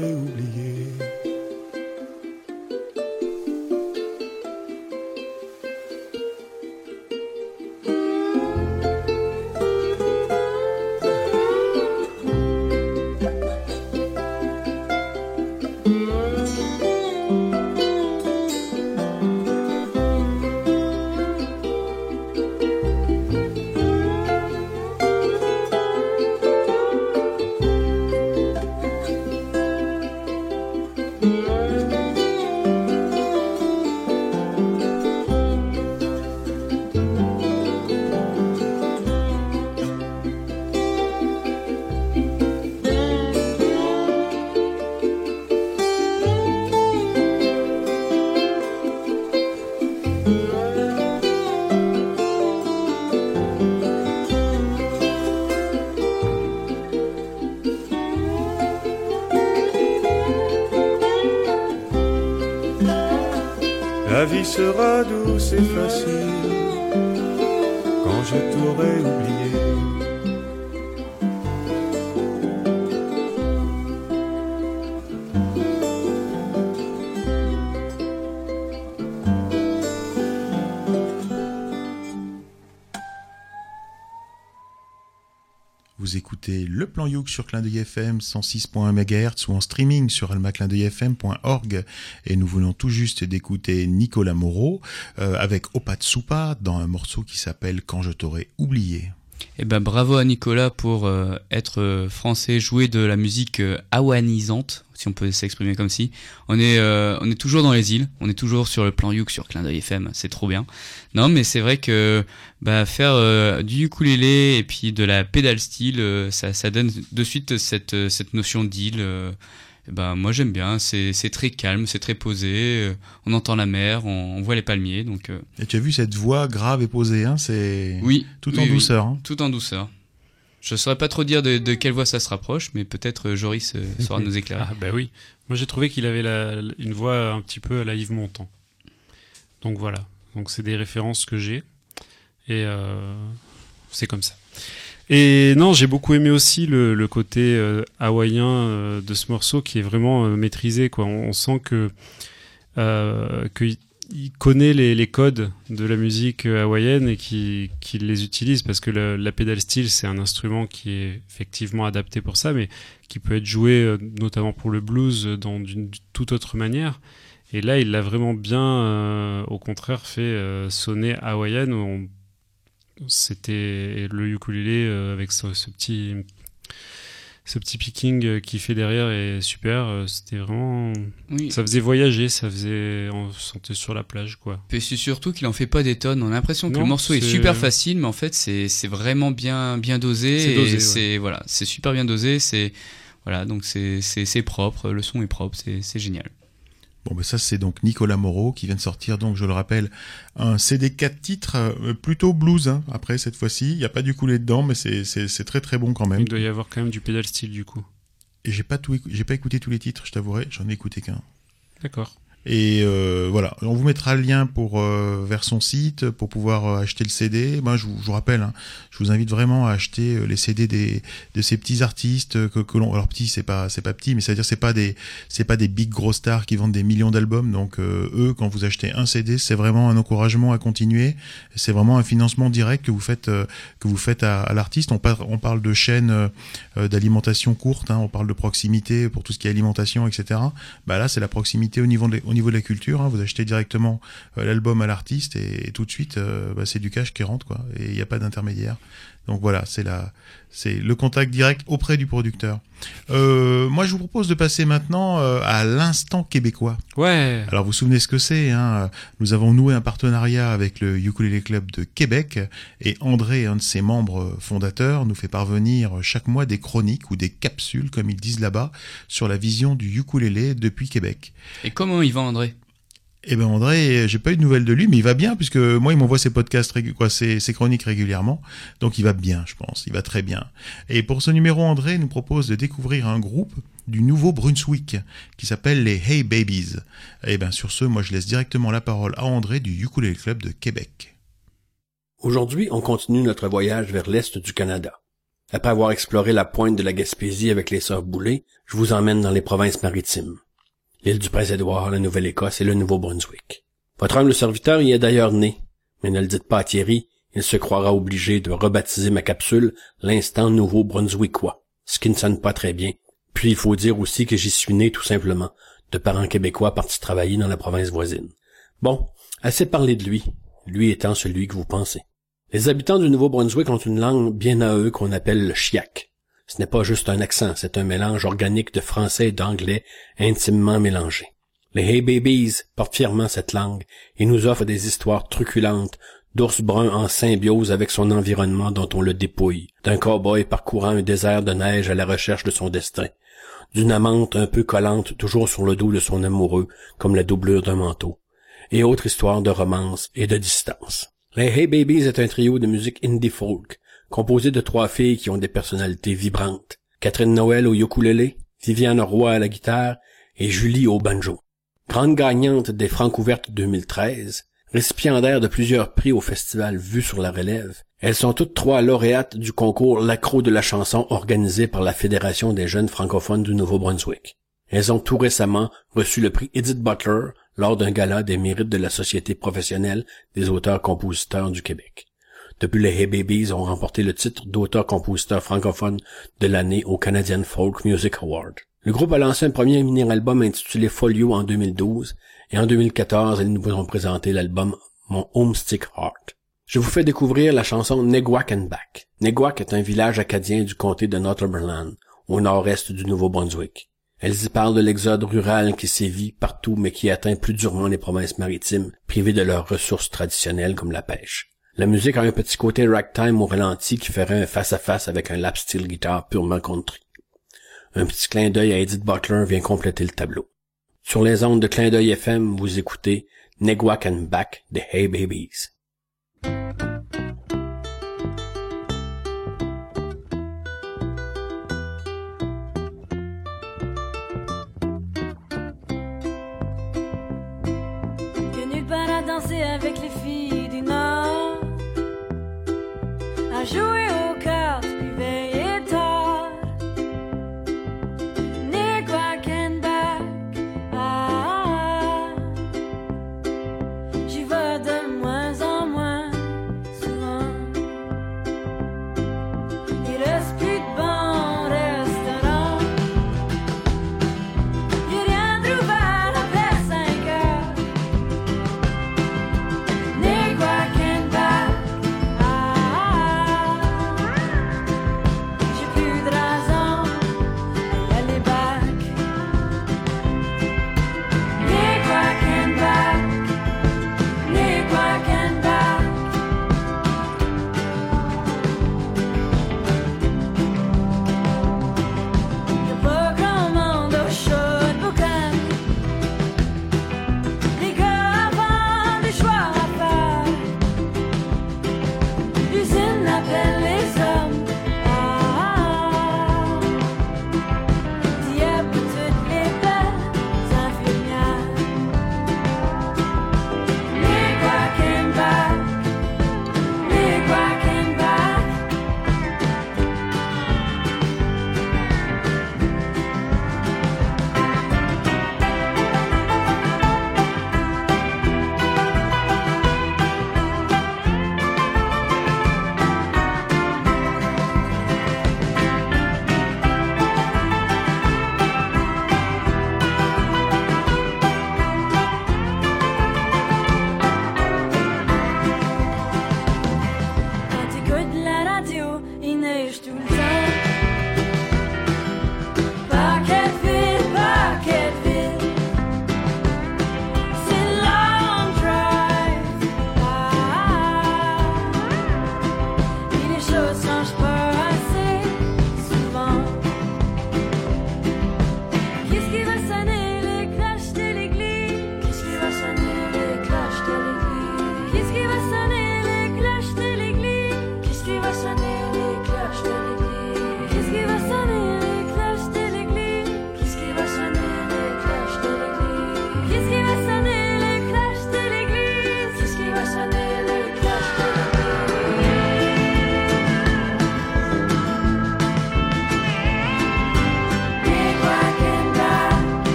Speaker 1: Vous écoutez le plan Youk sur Clin d'œil FM 106.1 MHz ou en streaming sur almaclindeuilfm.org et nous venons tout juste d'écouter Nicolas Moreau euh, avec Opatsupa dans un morceau qui s'appelle Quand je t'aurais oublié.
Speaker 4: Eh ben bravo à Nicolas pour euh, être euh, français, jouer de la musique euh, hawanisante, si on peut s'exprimer comme si. On est euh, on est toujours dans les îles, on est toujours sur le plan Youk sur Clin d'œil FM, c'est trop bien. Non mais c'est vrai que bah, faire du ukulélé et puis de la pédale style, ça ça donne de suite cette cette notion d'île. Eh ben moi j'aime bien, c'est c'est très calme, c'est très posé, euh, on entend la mer, on, on voit les palmiers, donc euh,
Speaker 1: Et tu as vu cette voix grave et posée, hein, c'est
Speaker 4: oui.
Speaker 1: tout
Speaker 4: oui,
Speaker 1: en
Speaker 4: oui.
Speaker 1: douceur. hein.
Speaker 4: Tout en douceur. Je saurais pas trop dire de, de quelle voix ça se rapproche, mais peut-être euh, Joris euh, saura nous éclairer.
Speaker 3: Ah bah oui. Moi j'ai trouvé qu'il avait la- une voix un petit peu à la Yves Montand. Donc voilà. Donc c'est des références que j'ai. Et euh, c'est comme ça. Et non, j'ai beaucoup aimé aussi le, le côté euh, hawaïen euh, de ce morceau qui est vraiment euh, maîtrisé. Quoi. On, sent que qu'il il connaît les, les codes de la musique hawaïenne et qu'il les utilise parce que la, la pédale steel c'est un instrument qui est effectivement adapté pour ça, mais qui peut être joué notamment pour le blues dans d'une toute autre manière. Et là, il l'a vraiment bien, au contraire, fait sonner hawaïenne. On- C'était le ukulélé euh, avec ce, ce petit, ce petit picking euh, qui fait derrière est super. Euh, C'était vraiment,
Speaker 4: Oui.
Speaker 3: ça faisait voyager, ça faisait, on se sentait sur la plage, quoi.
Speaker 4: Et c'est surtout qu'il en fait pas des tonnes. On a l'impression que
Speaker 3: Non,
Speaker 4: le morceau est super facile, mais en fait c'est c'est vraiment bien bien dosé.
Speaker 3: C'est ouais.
Speaker 4: Voilà, c'est super bien dosé. C'est voilà, donc c'est propre. Le son est propre. C'est génial.
Speaker 1: Bon, ben ça c'est donc Nicolas Moreau qui vient de sortir, donc je le rappelle, un CD 4 titres, euh, plutôt blues. Hein, après cette fois-ci, il y a pas du coulé dedans, mais c'est très très bon quand même.
Speaker 3: Il doit y avoir quand même du pédal style du coup.
Speaker 1: Et j'ai pas tout, pas écouté tous les titres, je t'avouerai, j'en ai écouté qu'un.
Speaker 3: D'accord.
Speaker 1: Et euh, voilà, on vous mettra le lien pour euh, vers son site pour pouvoir euh, acheter le CD. Moi, je vous, je vous rappelle, hein, je vous invite vraiment à acheter les CD des de ces petits artistes que, que l'on. Alors petits, c'est pas c'est pas petit, mais c'est à dire c'est pas des c'est pas des big gros stars qui vendent des millions d'albums. Donc eux, quand vous achetez un CD, c'est vraiment un encouragement à continuer. C'est vraiment un financement direct que vous faites que vous faites à, l'artiste. On parle on parle de chaînes d'alimentation courte, hein, on parle de proximité pour tout ce qui est alimentation, etc. Bah là, c'est la proximité au niveau de, au niveau de la culture. hein. Vous achetez directement euh, l'album à l'artiste et, tout de suite, euh, bah, c'est du cash qui rentre, quoi. Et il n'y a pas d'intermédiaire. Donc voilà, c'est la, c'est le contact direct auprès du producteur. Euh, moi, je vous propose de passer maintenant euh, à l'instant québécois.
Speaker 3: Ouais.
Speaker 1: Alors, vous vous souvenez ce que c'est hein Nous avons noué un partenariat avec le Ukulele Club de Québec et André, un de ses membres fondateurs, nous fait parvenir chaque mois des chroniques ou des capsules, comme ils disent là-bas, sur la vision du ukulélé depuis Québec.
Speaker 4: Et comment il va André?
Speaker 1: Eh ben André, j'ai pas eu de nouvelles de lui, mais il va bien puisque moi il m'envoie ses podcasts, quoi, ses, chroniques régulièrement, donc il va bien, je pense, il va très bien. Et pour ce numéro, André nous propose de découvrir un groupe du Nouveau-Brunswick qui s'appelle les Hey Babies. Et ben sur ce, moi je laisse directement la parole à André du Ukulele Club de Québec.
Speaker 6: Aujourd'hui, on continue notre voyage vers l'est du Canada. Après avoir exploré la pointe de la Gaspésie avec les sœurs Boulay, je vous emmène dans les provinces maritimes. L'île du Prince-Édouard, la Nouvelle-Écosse et le Nouveau-Brunswick. Votre humble serviteur y est d'ailleurs né, mais ne le dites pas à Thierry, il se croira obligé de rebaptiser ma capsule l'instant Nouveau-Brunswickois, ce qui ne sonne pas très bien. Puis il faut dire aussi que j'y suis né tout simplement, de parents québécois partis travailler dans la province voisine. Bon, assez parlé de lui, lui étant celui que vous pensez. Les habitants du Nouveau-Brunswick ont une langue bien à eux qu'on appelle le chiac. Ce n'est pas juste un accent, c'est un mélange organique de français et d'anglais intimement mélangés. Les Hey Babies portent fièrement cette langue et nous offrent des histoires truculentes d'ours brun en symbiose avec son environnement dont on le dépouille, d'un cow-boy parcourant un désert de neige à la recherche de son destin, d'une amante un peu collante toujours sur le dos de son amoureux comme la doublure d'un manteau, et autres histoires de romance et de distance. Les Hey Babies est un trio de musique indie folk, composé de trois filles qui ont des personnalités vibrantes. Catherine Noël au ukulélé, Viviane Roy à la guitare et Julie au banjo. Grande gagnante des Francs ouvertes 2013, récipiendaire de plusieurs prix au festival Vue sur la relève, elles sont toutes trois lauréates du concours L'accro de la chanson organisé par la Fédération des jeunes francophones du Nouveau-Brunswick. Elles ont tout récemment reçu le prix Edith Butler lors d'un gala des mérites de la Société professionnelle des auteurs-compositeurs du Québec. Depuis les Hey Babies ont remporté le titre d'auteur-compositeur francophone de l'année au Canadian Folk Music Award. Le groupe a lancé un premier mini-album intitulé Folio en 2012 et en 2014, ils nous ont présenté l'album Mon Homestick Heart. Je vous fais découvrir la chanson Neguac-and-Back. Neguac est un village acadien du comté de Northumberland, au nord-est du Nouveau-Brunswick. Elles y parlent de l'exode rural qui sévit partout mais qui atteint plus durement les provinces maritimes, privées de leurs ressources traditionnelles comme la pêche. La musique a un petit côté ragtime au ralenti qui ferait un face-à-face avec un lap steel guitar purement country. Un petit clin d'œil à Edith Butler vient compléter le tableau. Sur les ondes de clin d'œil FM, vous écoutez Neguac and Back des Hey Babies.
Speaker 7: Jouer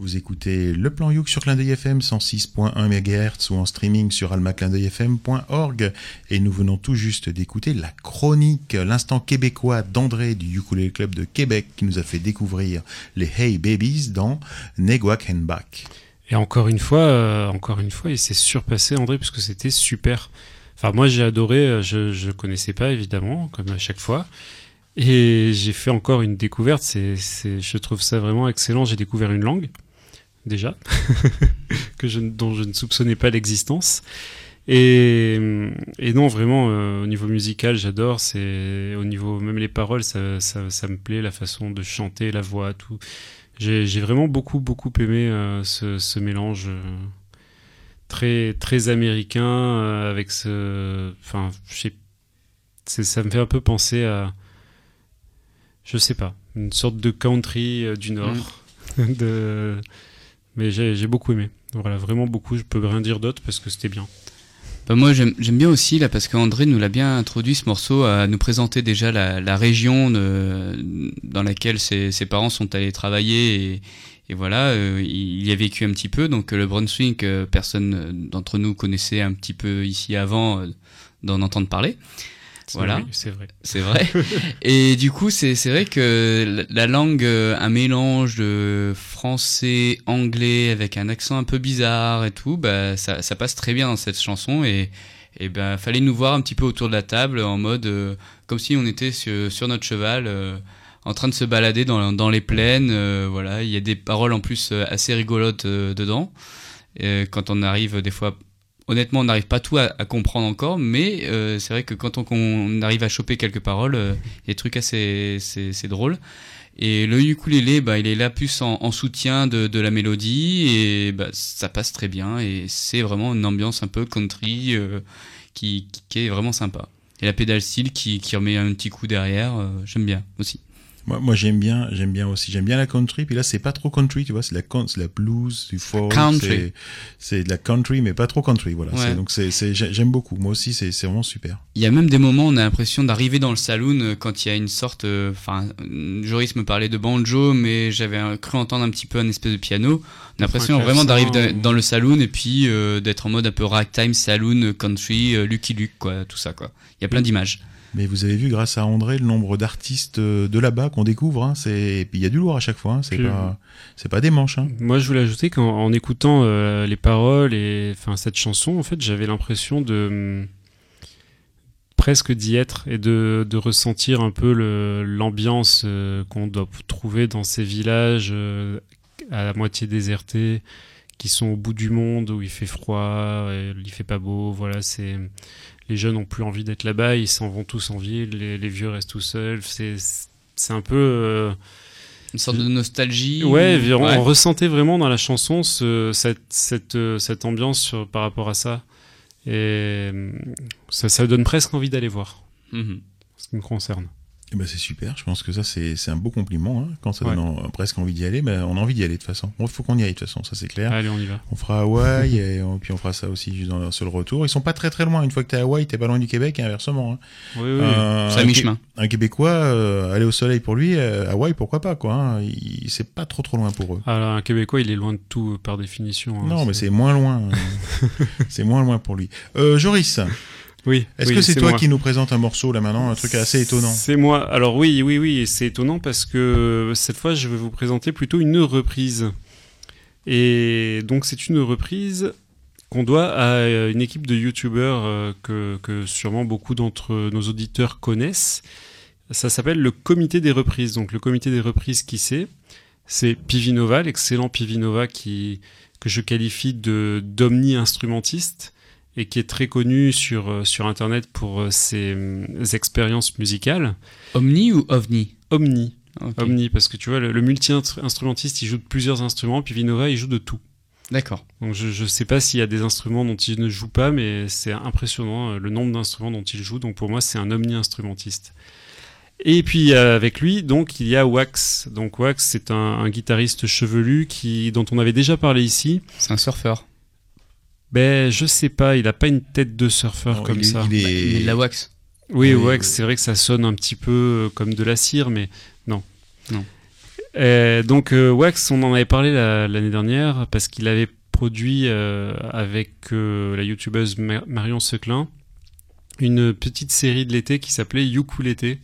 Speaker 1: Vous écoutez Le Plan Youk sur Clin FM 106.1 MHz ou en streaming sur almaclindeuilfm.org et nous venons tout juste d'écouter la chronique, l'instant québécois d'André du Ukulele Club de Québec qui nous a fait découvrir les Hey Babies dans Neguac and Back.
Speaker 3: Et encore une fois, euh, encore une fois, il s'est surpassé André parce que c'était super. Enfin, moi j'ai adoré. euh, Je je connaissais pas évidemment, comme à chaque fois. Et j'ai fait encore une découverte. Je trouve ça vraiment excellent. J'ai découvert une langue déjà [LAUGHS] que je, dont je ne soupçonnais pas l'existence. Et, et non, vraiment, euh, au niveau musical, j'adore. C'est au niveau même les paroles, ça, ça, ça me plaît, la façon de chanter, la voix, tout. J'ai vraiment beaucoup, beaucoup aimé euh, ce, ce mélange euh, très, très américain avec ce. Enfin, ça me fait un peu penser à. Je sais pas, une sorte de country du Nord. [LAUGHS] de... Mais j'ai beaucoup aimé. Voilà, vraiment beaucoup. Je peux rien dire d'autre parce que c'était bien.
Speaker 4: Bah, moi j'aime bien aussi là parce qu'André nous l'a bien introduit ce morceau à nous présenter déjà la, région de- dans laquelle ses, parents sont allés travailler et, voilà euh, il y a vécu un petit peu donc euh, le Brunswick euh, personne euh, d'entre nous connaissait un petit peu ici avant euh, d'en entendre parler Voilà.
Speaker 3: C'est vrai.
Speaker 4: c'est vrai. [LAUGHS] Et du coup, c'est c'est vrai que la la langue, euh, un mélange de français, anglais avec un accent un peu bizarre et tout, bah ça, ça passe très bien dans cette chanson et et ben fallait nous voir un petit peu autour de la table en mode euh, comme si on était sur, sur notre cheval. euh, en train de se balader dans, dans les plaines, euh, voilà, il y a des paroles en plus euh, assez rigolotes dedans. Euh, quand on arrive des fois honnêtement, on n'arrive pas tout à, comprendre encore, mais euh, c'est vrai que quand on, arrive à choper quelques paroles, euh, il y a des trucs assez c'est, c'est drôle. Et le ukulélé, bah, il est là plus en, en soutien de, la mélodie et bah, ça passe très bien et c'est vraiment une ambiance un peu country euh, qui, est vraiment sympa. Et la pédale style qui, qui remet un petit coup derrière, j'aime bien aussi.
Speaker 1: Moi, moi j'aime bien, j'aime bien aussi. J'aime bien la country. Puis là, c'est pas trop country, tu vois. C'est la, la blues, du folk.
Speaker 4: Country.
Speaker 1: c'est- C'est de la country, mais pas trop country. Voilà.
Speaker 4: Ouais.
Speaker 1: Donc c'est, c'est, j'ai- j'aime beaucoup. Moi aussi, c'est, c'est vraiment super.
Speaker 4: Il y a même des moments où on a l'impression d'arriver dans le saloon euh, quand il y a une sorte. euh, Enfin, euh, Joris me parlait de banjo, mais j'avais cru entendre un petit peu un espèce de piano. On a l'impression vraiment d'arriver dans, le saloon et puis euh, d'être en mode un peu ragtime, saloon, country, euh, Lucky Luke, quoi, tout ça, quoi. Il y a plein d'images.
Speaker 1: Mais vous avez vu, grâce à André, le nombre d'artistes euh, de là-bas qu'on découvre. Hein, c'est, et puis il y a du lourd à chaque fois. Hein, c'est
Speaker 3: Puis-
Speaker 1: pas, c'est pas des manches. Hein.
Speaker 3: Moi, je voulais ajouter qu'en en écoutant euh, les paroles et enfin cette chanson, en fait, j'avais l'impression de presque d'y être et de, de ressentir un peu le- l'ambiance euh, qu'on doit trouver dans ces villages euh, à la moitié désertés, qui sont au bout du monde où il fait froid, il fait pas beau. Voilà, c'est les jeunes ont plus envie d'être là-bas, ils s'en vont tous en ville, les, les vieux restent tout seuls. C'est c'est un peu euh,
Speaker 4: Une sorte de nostalgie.
Speaker 3: Ouais,
Speaker 4: ou-
Speaker 3: on,
Speaker 4: ouais.
Speaker 3: on ressentait vraiment dans la chanson ce, cette, cette, euh, cette ambiance sur- par rapport à ça. Et euh, ça, ça donne presque envie d'aller voir,
Speaker 4: Mhm.
Speaker 3: ce qui me concerne.
Speaker 1: Ben, c'est super. Je pense que ça, c'est, c'est un beau compliment. Hein. Quand ça
Speaker 3: Ouais.
Speaker 1: donne en- presque envie d'y aller, ben, on a envie d'y aller de toute façon. Il faut qu'on y aille de toute façon, ça c'est clair.
Speaker 3: Allez, on y va.
Speaker 1: On fera Hawaï et on- puis on fera ça aussi juste dans, le retour. Ils sont pas très très loin. Une fois que t'es à Hawaï, t'es pas loin du Québec et inversement. Hein.
Speaker 3: Oui, oui.
Speaker 1: Euh,
Speaker 4: C'est à
Speaker 1: un
Speaker 4: mi-chemin.
Speaker 1: Un Québécois, euh, aller au soleil pour lui, euh, Hawaï, pourquoi pas quoi. Hein. C'est pas trop trop loin pour eux.
Speaker 3: Alors, un Québécois, il est loin de tout euh, par définition. hein.
Speaker 1: non, mais c'est moins loin. [LAUGHS] c'est moins loin pour lui. Euh, Joris,
Speaker 3: Oui.
Speaker 1: est-ce
Speaker 3: oui,
Speaker 1: que c'est toi
Speaker 3: moi.
Speaker 1: qui nous présente un morceau là maintenant, un truc assez étonnant
Speaker 3: C'est moi. Alors oui, oui, oui, c'est étonnant parce que cette fois, je vais vous présenter plutôt une reprise. Et donc, c'est une reprise qu'on doit à euh, une équipe de youtubeurs euh, que, que sûrement beaucoup d'entre nos auditeurs connaissent. Ça s'appelle le Comité des reprises. Donc, le Comité des reprises, qui c'est? C'est Pivinova, l'excellent Pivinova qui, que je qualifie de d'omni-instrumentiste et qui est très connu sur, euh, sur Internet pour euh, ses euh, expériences musicales.
Speaker 4: Omni ou OVNI?
Speaker 3: Omni. Omni, parce que tu vois, le, le multi-instrumentiste, il joue de plusieurs instruments, puis Vinova, il joue de tout.
Speaker 4: D'accord.
Speaker 3: Donc je, je sais pas s'il y a des instruments dont il ne joue pas, mais c'est impressionnant le nombre d'instruments dont il joue. Donc pour moi, c'est un omni-instrumentiste. Et puis euh, avec lui, donc il y a Wax. Donc Wax, c'est un, un guitariste chevelu qui, dont on avait déjà parlé ici.
Speaker 4: C'est un surfeur.
Speaker 3: Ben je sais pas, il a pas une tête de surfeur
Speaker 1: Non,
Speaker 3: comme
Speaker 1: il
Speaker 3: ça.
Speaker 1: il est-
Speaker 4: Il est de la wax.
Speaker 3: Oui,
Speaker 1: Oui,
Speaker 3: Wax,
Speaker 1: oui.
Speaker 3: c'est vrai que ça sonne un petit peu euh, comme de la cire, mais non.
Speaker 4: Non.
Speaker 3: Euh, donc euh, Wax, on en avait parlé la- l'année dernière parce qu'il avait produit euh, avec euh, la youtubeuse Ma- Marion Seclin une petite série de l'été qui s'appelait Ukulélé,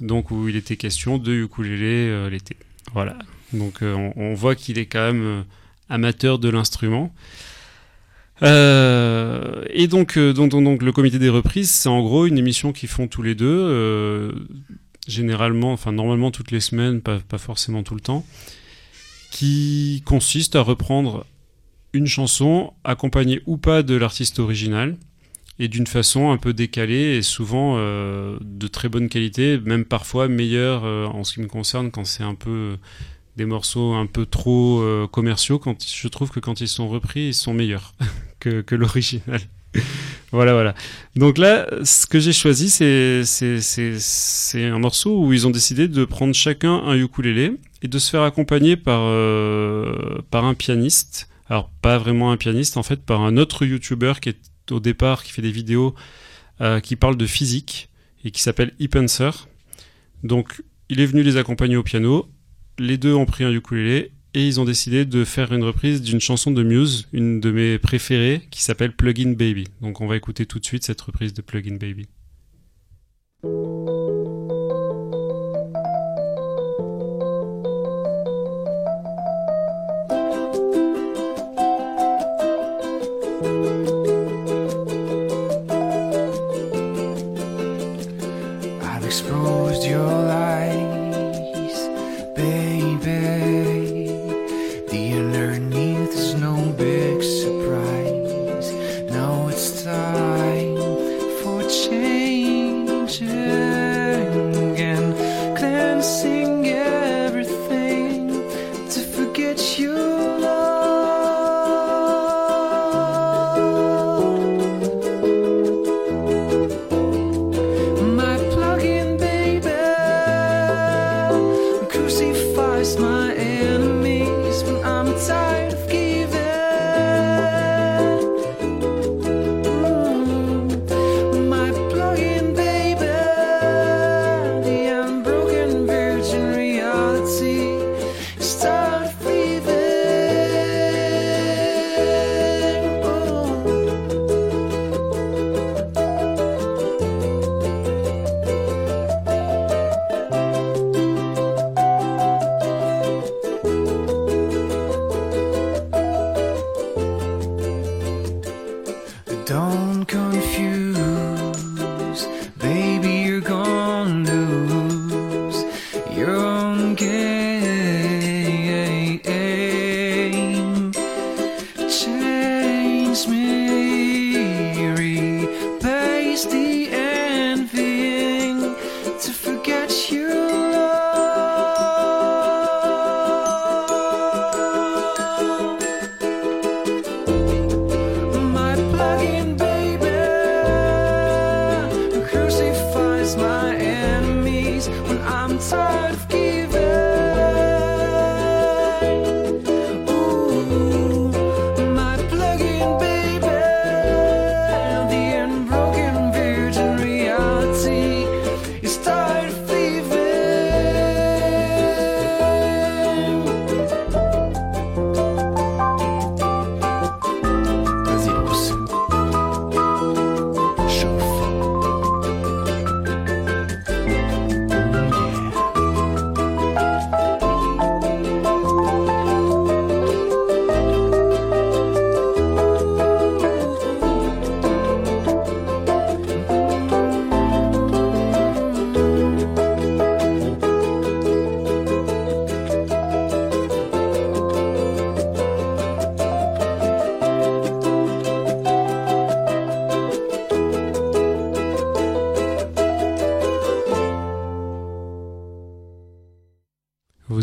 Speaker 3: donc où il était question de ukulélé euh, l'été. Voilà. Donc euh, on, on voit qu'il est quand même euh, amateur de l'instrument. Euh, et donc, euh, donc, donc, donc, le comité des reprises, c'est en gros une émission qu'ils font tous les deux, euh, généralement, enfin normalement toutes les semaines, pas, pas forcément tout le temps, qui consiste à reprendre une chanson accompagnée ou pas de l'artiste original et d'une façon un peu décalée et souvent de très bonne qualité, même parfois meilleure en ce qui me concerne quand c'est un peu des morceaux un peu trop euh, commerciaux. Quand je trouve que quand ils sont repris, ils sont meilleurs [LAUGHS] que, que l'original. [LAUGHS] voilà, voilà. Donc là, ce que j'ai choisi, c'est c'est un morceau où ils ont décidé de prendre chacun un ukulélé et de se faire accompagner par euh, par un pianiste. Alors pas vraiment un pianiste, en fait, par un autre YouTuber qui est
Speaker 8: au départ, qui fait des vidéos euh, qui parlent de physique et qui s'appelle Epenser. Donc, il est venu les accompagner au piano. Les deux ont pris un ukulélé et ils ont décidé de faire une reprise d'une chanson de Muse, une de mes préférées, qui s'appelle Plugin Baby. Donc, on va écouter tout de suite cette reprise de Plugin Baby.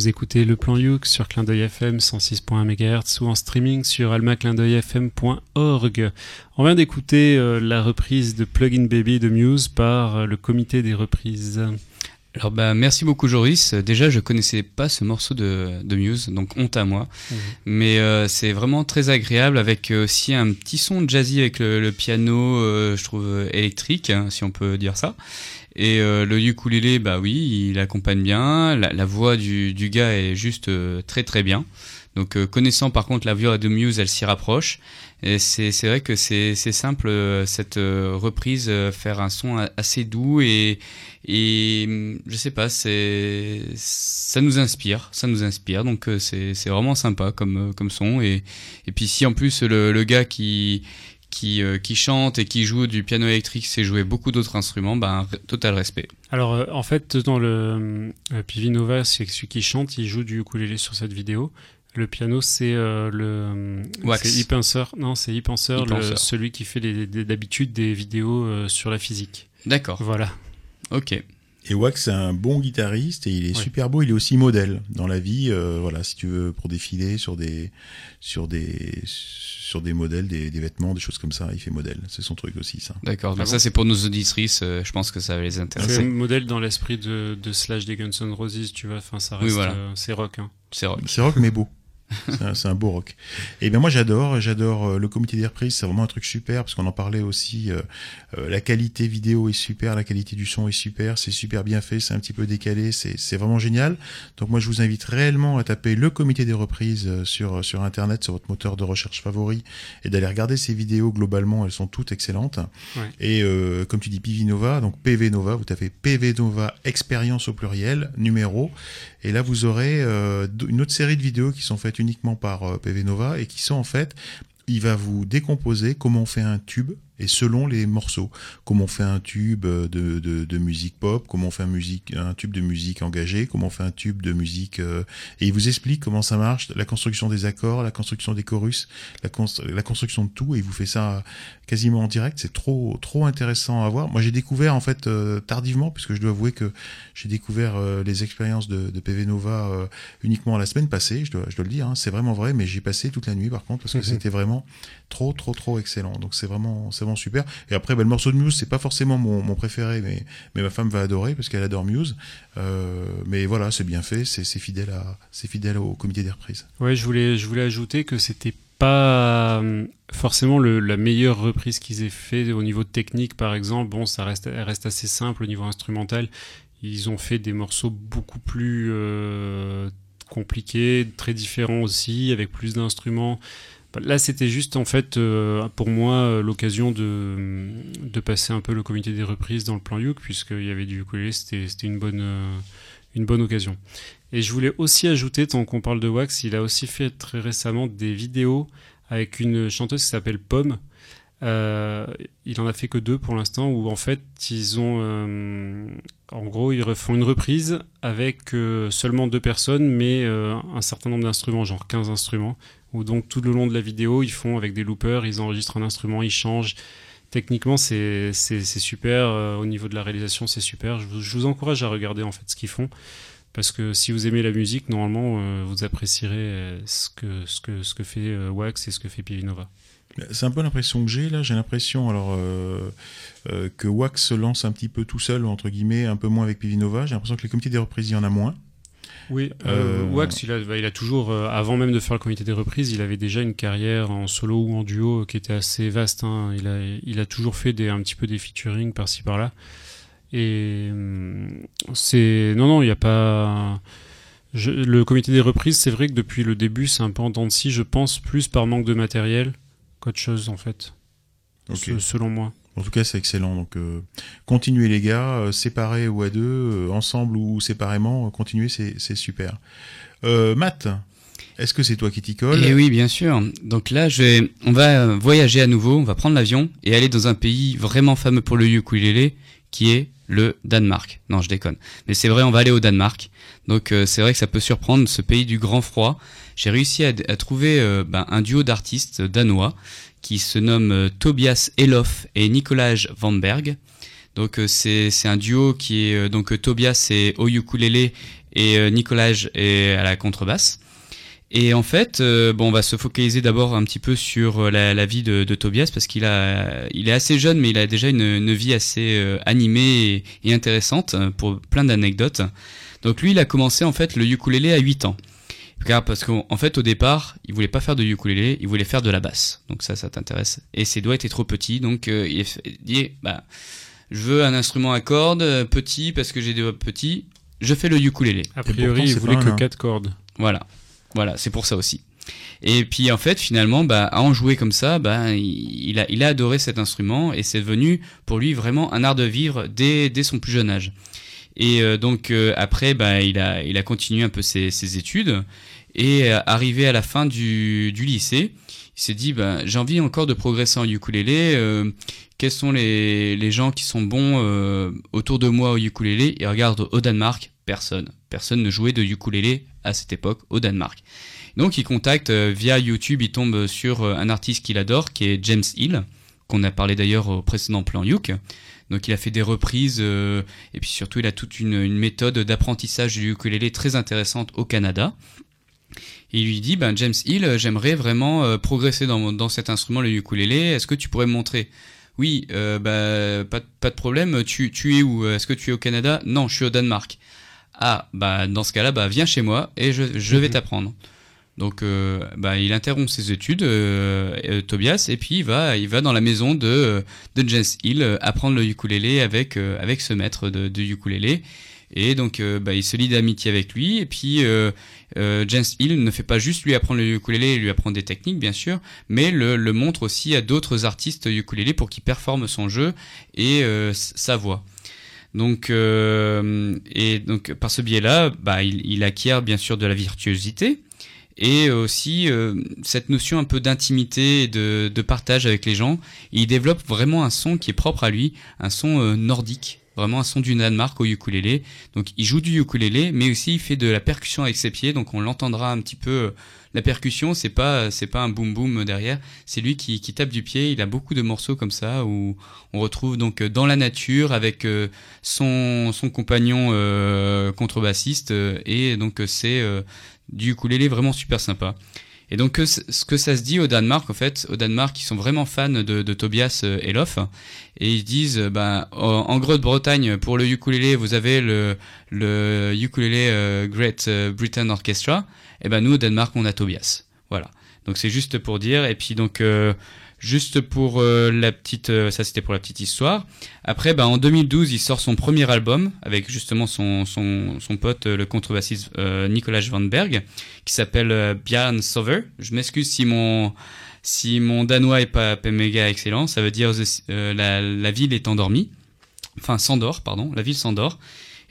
Speaker 8: Vous écoutez le plan Youk sur Clin d'œil FM 106.1 MHz ou en streaming sur almaclindeuilfm.org. On vient d'écouter euh, la reprise de Plugin Baby de Muse par euh, le comité des reprises.
Speaker 4: Alors bah merci beaucoup Joris. Déjà je connaissais pas ce morceau de, de Muse, donc honte à moi. Mais euh, c'est vraiment très agréable avec aussi un petit son jazzy avec le, le piano, euh, je trouve électrique, hein, si on peut dire ça. Et euh, le ukulélé, bah oui, il accompagne bien. La, la voix du, du gars est juste euh, très très bien. Donc euh, connaissant par contre la voix de Muse, elle s'y rapproche. Et c'est vrai que c'est simple euh, cette euh, reprise, euh, faire un son assez doux et et hum, je sais pas, c'est ça nous inspire, ça nous inspire. Donc c'est vraiment sympa comme comme son et et puis si en plus le le gars qui qui, euh, qui chante et qui joue du piano électrique sait jouer beaucoup d'autres instruments, ben total respect.
Speaker 8: Alors euh, en fait dans le euh, Pivinova, c'est celui qui chante, il joue du ukulélé sur cette vidéo. Le piano c'est euh, le
Speaker 4: Wax.
Speaker 8: c'est Epenser. Non, c'est le-
Speaker 4: Epenser.
Speaker 8: celui qui fait d'habitude des vidéos sur la physique.
Speaker 4: D'accord,
Speaker 8: Voilà.
Speaker 4: ok.
Speaker 1: Et Wax, c'est un bon guitariste et il est
Speaker 8: Ouais.
Speaker 1: super beau. Il est aussi modèle dans la vie. euh, voilà, si tu veux pour défiler sur des sur des sur des modèles, des, des vêtements, des choses comme ça, il fait modèle. C'est son truc aussi, ça.
Speaker 4: D'accord, donc
Speaker 8: Ah
Speaker 4: ça c'est pour nos auditrices, euh, je pense que ça va les
Speaker 8: C'est
Speaker 4: intéresser.
Speaker 8: un modèle dans l'esprit de, de Slash des Guns N' Roses, tu vois. Enfin, ça
Speaker 4: Oui,
Speaker 8: reste,
Speaker 4: voilà.
Speaker 8: euh, c'est rock. Hein.
Speaker 4: C'est rock.
Speaker 1: C'est rock mais beau. C'est un, beau rock. Et bien moi j'adore, j'adore euh, le comité des reprises, c'est vraiment un truc super parce qu'on en parlait aussi. euh, euh, la qualité vidéo est super, la qualité du son est super, c'est super bien fait, c'est un petit peu décalé, c'est vraiment génial. Donc moi je vous invite réellement à taper le comité des reprises sur sur internet, sur votre moteur de recherche favori, et d'aller regarder ces vidéos. Globalement, elles sont toutes excellentes.
Speaker 3: Ouais.
Speaker 1: Et euh, comme tu dis, PV Nova, donc PV Nova, vous tapez PV Nova expérience au pluriel, numéro, et là vous aurez euh, une autre série de vidéos qui sont faites uniquement par euh, PV Nova et qui sont en fait, il va vous décomposer comment on fait un tube et selon les morceaux, comment on fait un tube euh, de, de, de musique pop, comment on fait un, musique, un tube de musique engagée, comment on fait un tube de musique... euh, et il vous explique comment ça marche, la construction des accords, la construction des chorus, la, const- la construction de tout, et il vous fait ça quasiment en direct. C'est trop trop intéressant à voir. Moi, j'ai découvert en fait euh, tardivement, puisque je dois avouer que j'ai découvert euh, les expériences de, de PV Nova euh, uniquement la semaine passée. Je dois, je dois le dire, hein, c'est vraiment vrai. Mais j'ai passé toute la nuit par contre parce que
Speaker 2: Mhm.
Speaker 1: c'était vraiment trop trop trop excellent. Donc c'est vraiment c'est vraiment super. Et après, ben, le morceau de Muse, c'est pas forcément mon, préféré, mais mais ma femme va adorer parce qu'elle adore Muse. Euh, mais voilà, c'est bien fait, c'est fidèle à c'est fidèle au comité des reprises.
Speaker 3: Ouais, je voulais, je voulais ajouter que c'était pas euh, forcément le, la meilleure reprise qu'ils aient fait au niveau technique, par exemple. Bon, ça reste, reste assez simple au niveau instrumental. Ils ont fait des morceaux beaucoup plus euh, compliqués, très différents aussi, avec plus d'instruments. Là, c'était juste en fait euh, pour moi euh, l'occasion de, de passer un peu le comité des reprises dans le plan Youk, puisqu'il y avait du ukulélé, c'était une bonne, euh, une bonne occasion. Et je voulais aussi ajouter, tant qu'on parle de Wax, il a aussi fait très récemment des vidéos avec une chanteuse qui s'appelle Pomme. Euh, il en a fait que deux pour l'instant, où en fait ils ont, euh, en gros, ils refont une reprise avec euh, seulement deux personnes, mais un certain nombre d'instruments, genre 15 instruments, où donc tout le long de la vidéo, ils font avec des loopers, ils enregistrent un instrument, ils changent. Techniquement, c'est super. euh, au niveau de la réalisation, c'est super. Je vous, encourage à regarder en fait ce qu'ils font. Parce que si vous aimez la musique, normalement, euh, vous apprécierez euh, ce, que, ce, que, ce que fait Wax et ce que fait Pivinova.
Speaker 1: C'est un peu l'impression que j'ai là. J'ai l'impression alors que Wax se lance un petit peu tout seul entre guillemets, un peu moins avec Pivinova. J'ai l'impression que les comités des reprises il y en a moins.
Speaker 3: Oui,
Speaker 1: Euh,
Speaker 3: Wax, il a, bah, il a toujours, euh, avant même de faire le comité des reprises, il avait déjà une carrière en solo ou en duo euh, qui était assez vaste. hein. Il, a, il a toujours fait des, un petit peu des featuring par-ci par-là. Et hum, c'est. Non, non, il n'y a pas. Je- le comité des reprises, c'est vrai que depuis le début, c'est un peu en dents de scie, je pense, plus par manque de matériel qu'autre chose, en fait.
Speaker 1: Ok.
Speaker 3: Se- selon moi.
Speaker 1: En tout cas, c'est excellent. Donc, euh, continuez les gars, euh, séparés ou à deux, euh, ensemble ou séparément, euh, continuez, c'est super. Euh, Matt, est-ce que c'est toi qui t'y colle
Speaker 4: Eh oui, bien sûr. Donc là, on va voyager à nouveau, on va prendre l'avion et aller dans un pays vraiment fameux pour le ukulélé, qui est le Danemark. Non, je déconne. Mais c'est vrai, on va aller au Danemark. Donc c'est vrai que ça peut surprendre, ce pays du grand froid. J'ai réussi à, trouver ben, un duo d'artistes danois qui se nomme euh, Tobias Elof et Nicolas Vanberg. Donc euh, c'est un duo qui est euh, donc Tobias est au ukulélé et Nicolas est à la contrebasse. Et en fait, bon, on va se focaliser d'abord un petit peu sur la, vie de, Tobias parce qu'il a, il est assez jeune, mais il a déjà une, vie assez animée et, et intéressante pour plein d'anecdotes. Donc lui, il a commencé en fait le ukulélé à 8 ans. Car parce qu'en en fait, au départ, il voulait pas faire de ukulélé, il voulait faire de la basse. Donc ça, ça t'intéresse. Et ses doigts étaient trop petits, donc euh, il dit, bah, je veux un instrument à cordes euh, petit parce que j'ai des doigts petits. Je fais le ukulélé.
Speaker 3: A
Speaker 1: pourtant,
Speaker 3: priori, il voulait que
Speaker 1: un, hein.
Speaker 3: 4 cordes.
Speaker 4: Voilà, voilà, c'est pour ça aussi. Et puis en fait, finalement, bah, à en jouer comme ça, bah, il, il a, il a adoré cet instrument et c'est devenu pour lui vraiment un art de vivre dès, dès son plus jeune âge. Et euh, donc euh, après, bah, il a, il a continué un peu ses, ses études et euh, arrivé à la fin du, du lycée, il s'est dit, bah, j'ai envie encore de progresser en ukulélé. quels sont les, les gens qui sont bons autour de moi au ukulélé? Il regarde au Danemark, personne. Personne ne jouait de ukulélé à cette époque au Danemark. Donc il contacte via YouTube, il tombe sur un artiste qu'il adore, qui est James Hill, qu'on a parlé d'ailleurs au précédent plan Youk. Donc il a fait des reprises euh, et puis surtout il a toute une, une méthode d'apprentissage du ukulélé très intéressante au Canada. Et il lui dit, ben James Hill, j'aimerais vraiment euh, progresser dans, dans cet instrument, le ukulélé. Est-ce que tu pourrais me montrer? Oui, euh, bah, pas, de- pas de problème. Tu, tu es où? Est-ce que tu es au Canada? Non, je suis au Danemark. Ah, bah dans ce cas-là, bah viens chez moi et je, je vais t'apprendre. Donc, euh, bah, il interrompt ses études, euh, euh, Tobias, et puis il va, il va dans la maison de, de James Hill euh, apprendre le ukulélé avec, euh, avec ce maître de, de ukulélé. Et donc, bah, il se lie d'amitié avec lui. Et puis, James Hill ne fait pas juste lui apprendre le ukulélé et lui apprendre des techniques, bien sûr, mais le, le montre aussi à d'autres artistes ukulélé pour qu'ils performent son jeu et sa voix. Donc, et donc par ce biais-là, bah, il, il acquiert bien sûr de la virtuosité et aussi euh, cette notion un peu d'intimité et de, de partage avec les gens. Il développe vraiment un son qui est propre à lui, un son euh, nordique, vraiment un son du Danemark au ukulélé. Donc il joue du ukulélé, mais aussi il fait de la percussion avec ses pieds, donc on l'entendra un petit peu. euh, La percussion, c'est pas c'est pas un boom boom derrière, c'est lui qui, qui tape du pied. Il a beaucoup de morceaux comme ça où on retrouve donc euh, dans la nature avec euh, son son compagnon euh, contrebassiste euh, et donc euh, c'est euh, du ukulélé vraiment super sympa. Et donc ce que ça se dit au Danemark, en fait, au Danemark, ils sont vraiment fans de, Tobias euh, Elof et ils disent, euh, ben, en, Grande-Bretagne, pour le ukulélé, vous avez le, le ukulélé euh, Great Britain Orchestra, et ben nous au Danemark, on a Tobias. Voilà. Donc c'est juste pour dire. Et puis donc euh, juste pour euh, la petite, euh, ça c'était pour la petite histoire. Après, ben en 2012, il sort son premier album avec justement son son, son pote, euh, le contrebassiste euh, Nicolas Van Berg, qui s'appelle euh, Bjarne Sover. Je m'excuse si mon si mon danois est pas, méga excellent. Ça veut dire la, la ville est endormie. Enfin, s'endort, pardon. La ville s'endort.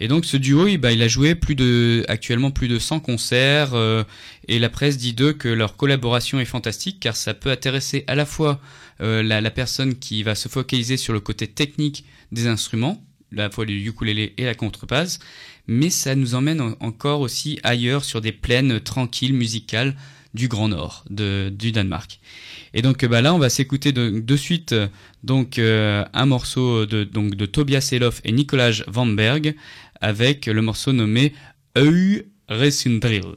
Speaker 4: Et donc ce duo, il, bah, il a joué plus de, actuellement plus de 100 concerts euh, et la presse dit d'eux que leur collaboration est fantastique car ça peut intéresser à la fois euh, la, personne qui va se focaliser sur le côté technique des instruments, la fois le ukulélé et la contrebasse, mais ça nous emmène en- encore aussi ailleurs sur des plaines tranquilles musicales du Grand Nord, du Danemark. Et donc bah, là, on va s'écouter de, suite euh, un morceau de, Tobias Elof et Nicolas Van Berg avec le morceau nommé Eu Resundrill.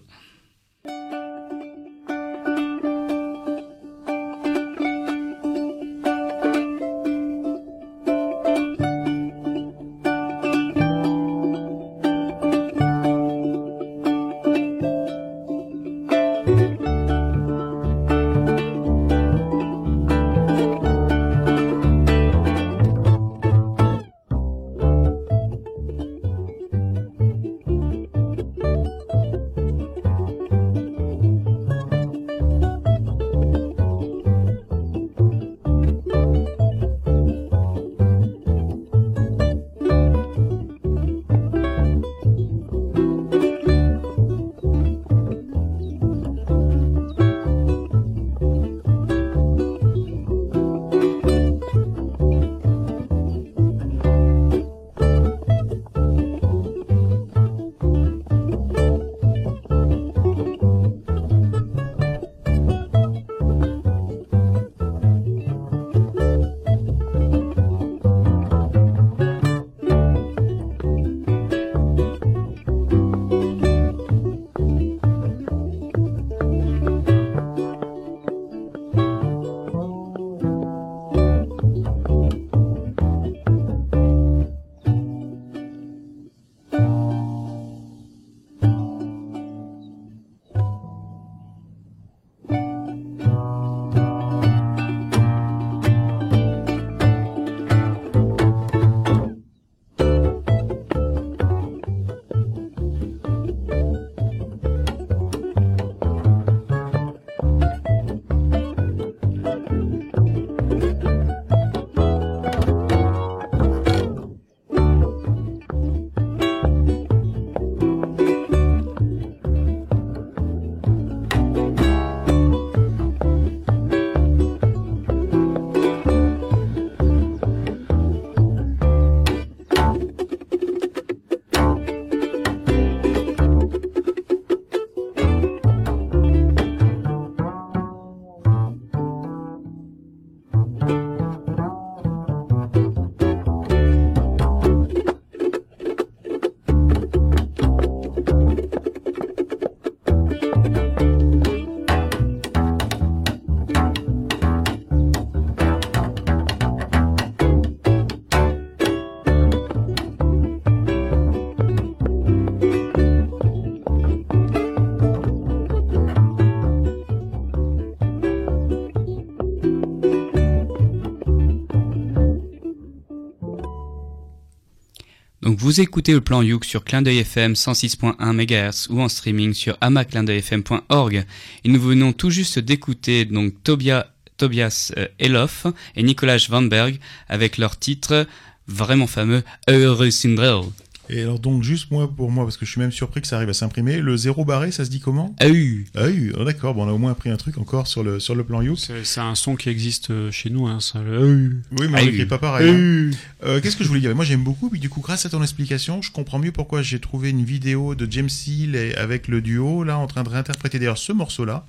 Speaker 4: Vous écoutez le plan Youk sur Clin d'œil FM 106.1 MHz ou en streaming sur amaclindeuilfm.org. Et nous venons tout juste d'écouter donc Tobia, Tobias euh, Elof et Nicolas Vanberg avec leur titre vraiment fameux Eurosindrel.
Speaker 1: Et alors donc juste moi pour moi parce que je suis même surpris que ça arrive à s'imprimer. Le zéro barré, ça se dit comment
Speaker 4: Ah oui.
Speaker 1: Ah oui, oh, d'accord. Bon, on a au moins appris un truc encore sur le sur le plan Youk.
Speaker 3: C'est un son qui existe euh, chez nous. Hein, ça, le-
Speaker 1: Oui, mais
Speaker 4: Ah
Speaker 1: on l'écrit pas pareil. hein. Euh, Qu'est-ce que je voulais dire? Moi, j'aime beaucoup. Puis du coup, grâce à ton explication, je comprends mieux pourquoi j'ai trouvé une vidéo de James Hill avec le duo là en train de réinterpréter d'ailleurs ce morceau-là